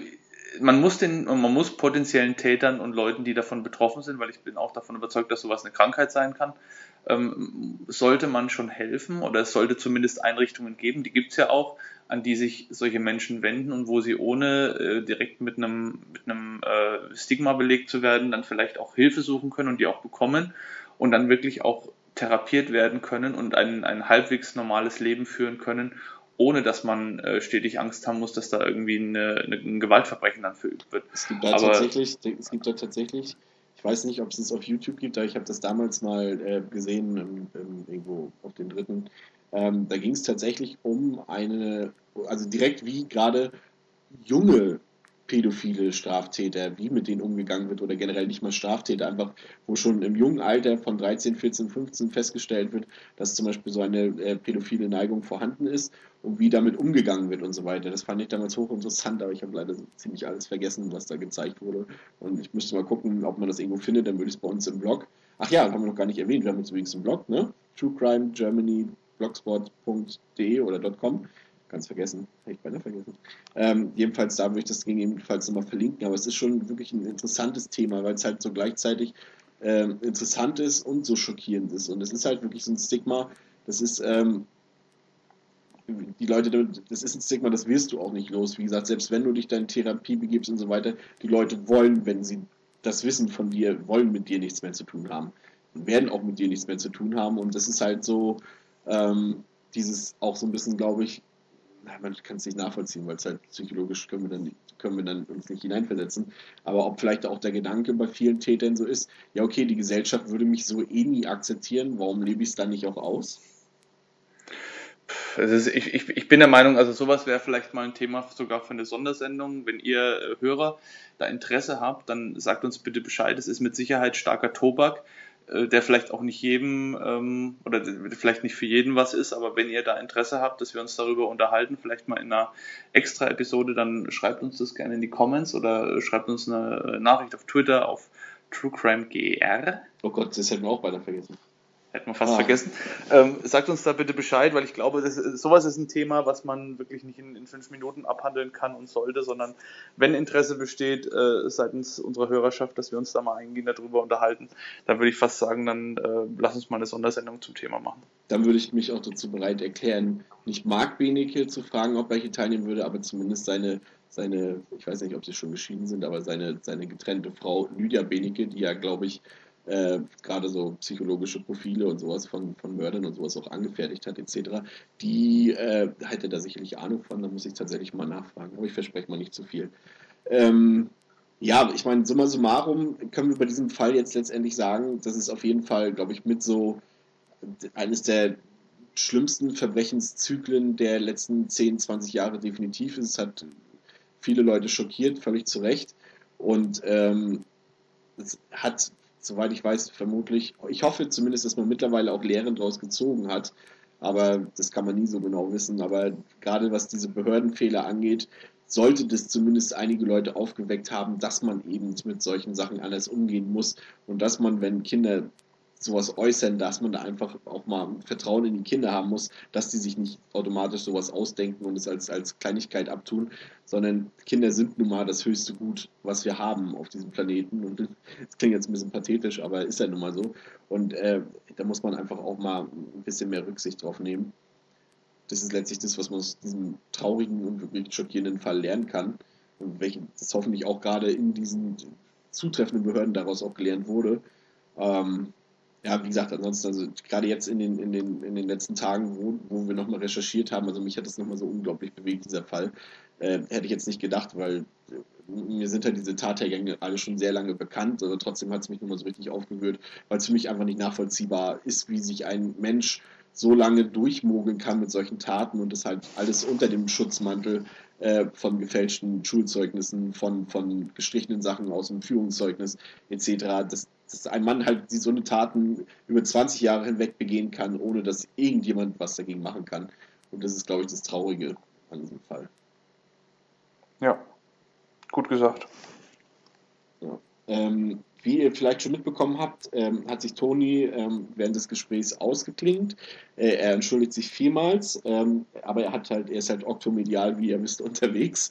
man muss den, man muss potenziellen Tätern und Leuten, die davon betroffen sind, weil ich bin auch davon überzeugt, dass sowas eine Krankheit sein kann, ähm, sollte man schon helfen oder es sollte zumindest Einrichtungen geben, die gibt es ja auch, an die sich solche Menschen wenden und wo sie ohne äh, direkt mit einem, mit einem äh, Stigma belegt zu werden, dann vielleicht auch Hilfe suchen können und die auch bekommen und dann wirklich auch therapiert werden können und ein, ein halbwegs normales Leben führen können ohne dass man äh, stetig Angst haben muss, dass da irgendwie eine, eine, ein Gewaltverbrechen dann verübt wird.
Es gibt da aber, tatsächlich, es gibt da tatsächlich, ich weiß nicht, ob es es auf YouTube gibt, aber ich habe das damals mal äh, gesehen, im, im, irgendwo auf den dritten. Ähm, da ging es tatsächlich um eine, also direkt wie gerade junge pädophile Straftäter, wie mit denen umgegangen wird oder generell nicht mal Straftäter, einfach wo schon im jungen Alter von 13, 14, 15 festgestellt wird, dass zum Beispiel so eine äh, pädophile Neigung vorhanden ist und wie damit umgegangen wird und so weiter. Das fand ich damals hochinteressant, aber ich habe leider ziemlich alles vergessen, was da gezeigt wurde. Und ich müsste mal gucken, ob man das irgendwo findet, dann würde ich es bei uns im Blog. Ach ja, haben wir noch gar nicht erwähnt, wir haben uns übrigens im Blog, ne? True Crime Germany blogspot.de oder .com ganz vergessen, hätte ich beinahe vergessen. Ähm, jedenfalls, da würde ich das gegebenenfalls nochmal verlinken, aber es ist schon wirklich ein interessantes Thema, weil es halt so gleichzeitig ähm, interessant ist und so schockierend ist. Und es ist halt wirklich so ein Stigma, das ist, ähm, die Leute, das ist ein Stigma, das wirst du auch nicht los. Wie gesagt, selbst wenn du dich in Therapie begibst und so weiter, die Leute wollen, wenn sie das wissen von dir, wollen mit dir nichts mehr zu tun haben. Und werden auch mit dir nichts mehr zu tun haben. Und das ist halt so, ähm, dieses auch so ein bisschen, glaube ich, man kann es nicht nachvollziehen, weil es halt psychologisch können wir dann können wir dann uns nicht hineinversetzen. Aber ob vielleicht auch der Gedanke bei vielen Tätern so ist, ja okay, die Gesellschaft würde mich so eh nie akzeptieren, warum lebe ich es dann nicht auch aus?
ist, ich, ich, ich bin der Meinung, also sowas wäre vielleicht mal ein Thema sogar für eine Sondersendung. Wenn ihr äh, Hörer da Interesse habt, dann sagt uns bitte Bescheid. Es ist mit Sicherheit starker Tobak, der vielleicht auch nicht jedem ähm, oder vielleicht nicht für jeden was ist, aber wenn ihr da Interesse habt, dass wir uns darüber unterhalten, vielleicht mal in einer extra Episode, dann schreibt uns das gerne in die Comments oder schreibt uns eine Nachricht auf Twitter auf TrueCrimeGR.
Oh Gott, das hätten wir auch beinahe vergessen.
Hätten wir fast ah. vergessen. Ähm, sagt uns da bitte Bescheid, weil ich glaube, das, sowas ist ein Thema, was man wirklich nicht in, in, fünf Minuten abhandeln kann und sollte, sondern wenn Interesse besteht äh, seitens unserer Hörerschaft, dass wir uns da mal eingehend darüber unterhalten, dann würde ich fast sagen, dann äh, lass uns mal eine Sondersendung zum Thema machen.
Dann würde ich mich auch dazu bereit erklären, nicht Marc Benecke zu fragen, ob welche teilnehmen würde, aber zumindest seine seine, ich weiß nicht, ob sie schon geschieden sind, aber seine, seine getrennte Frau Lydia Benecke, die ja, glaube ich, äh, gerade so psychologische Profile und sowas von, von Mördern und sowas auch angefertigt hat, etc., die äh, hätte da sicherlich Ahnung von, da muss ich tatsächlich mal nachfragen. Aber ich verspreche mal nicht zu viel. Ähm, ja, ich meine, summa summarum können wir bei diesem Fall jetzt letztendlich sagen, das ist auf jeden Fall, glaube ich, mit so eines der schlimmsten Verbrechenszyklen der letzten 10, 20 Jahre definitiv. Es hat viele Leute schockiert, völlig zu Recht. Und ähm, es hat soweit ich weiß, vermutlich, ich hoffe zumindest, dass man mittlerweile auch Lehren daraus gezogen hat. Aber das kann man nie so genau wissen. Aber gerade was diese Behördenfehler angeht, sollte das zumindest einige Leute aufgeweckt haben, dass man eben mit solchen Sachen anders umgehen muss und dass man, wenn Kinder sowas äußern, dass man da einfach auch mal Vertrauen in die Kinder haben muss, dass die sich nicht automatisch sowas ausdenken und es als, als Kleinigkeit abtun, sondern Kinder sind nun mal das höchste Gut, was wir haben auf diesem Planeten. Und (laughs) das klingt jetzt ein bisschen pathetisch, aber ist ja nun mal so. Und äh, da muss man einfach auch mal ein bisschen mehr Rücksicht drauf nehmen. Das ist letztlich das, was man aus diesem traurigen und wirklich schockierenden Fall lernen kann. Und welchen, das hoffentlich auch gerade in diesen zutreffenden Behörden daraus auch gelernt wurde. Ähm, ja, wie gesagt, ansonsten, also gerade jetzt in den, in den, in den letzten Tagen, wo, wo wir nochmal recherchiert haben, also mich hat das nochmal so unglaublich bewegt, dieser Fall, äh, hätte ich jetzt nicht gedacht, weil äh, mir sind halt diese Tathergänge alle schon sehr lange bekannt, aber trotzdem hat es mich nochmal so richtig aufgewühlt, weil es für mich einfach nicht nachvollziehbar ist, wie sich ein Mensch so lange durchmogeln kann mit solchen Taten und das halt alles unter dem Schutzmantel äh, von gefälschten Schulzeugnissen, von, von gestrichenen Sachen aus dem Führungszeugnis etc. Dass, dass ein Mann halt so eine Taten über 20 Jahre hinweg begehen kann, ohne dass irgendjemand was dagegen machen kann. Und das ist, glaube ich, das Traurige an diesem Fall.
Ja, gut gesagt.
Ja. Ähm, wie ihr vielleicht schon mitbekommen habt, ähm, hat sich Toni ähm, während des Gesprächs ausgeklingt. Äh, er entschuldigt sich vielmals, ähm, aber er hat halt, er ist halt oktomedial, wie ihr wisst, (laughs) unterwegs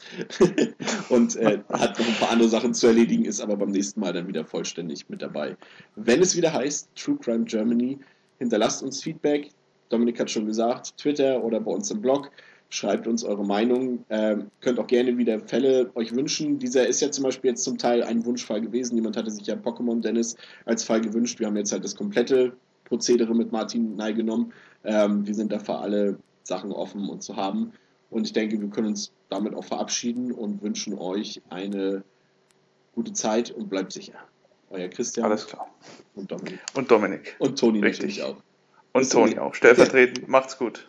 und äh, hat noch ein paar andere Sachen zu erledigen, ist aber beim nächsten Mal dann wieder vollständig mit dabei. Wenn es wieder heißt True Crime Germany, hinterlasst uns Feedback. Dominik hat schon gesagt, Twitter oder bei uns im Blog. Schreibt uns eure Meinung. Ähm, könnt auch gerne wieder Fälle euch wünschen. Dieser ist ja zum Beispiel jetzt zum Teil ein Wunschfall gewesen. Jemand hatte sich ja Pokémon Dennis als Fall gewünscht. Wir haben jetzt halt das komplette Prozedere mit Martin Ney genommen. Ähm, wir sind dafür alle Sachen offen und zu haben. Und ich denke, wir können uns damit auch verabschieden und wünschen euch eine gute Zeit und bleibt sicher.
Euer Christian. Alles klar.
Und Dominik.
Und Dominik.
Und Toni natürlich auch.
Und Toni auch. Stellvertretend. Macht's gut.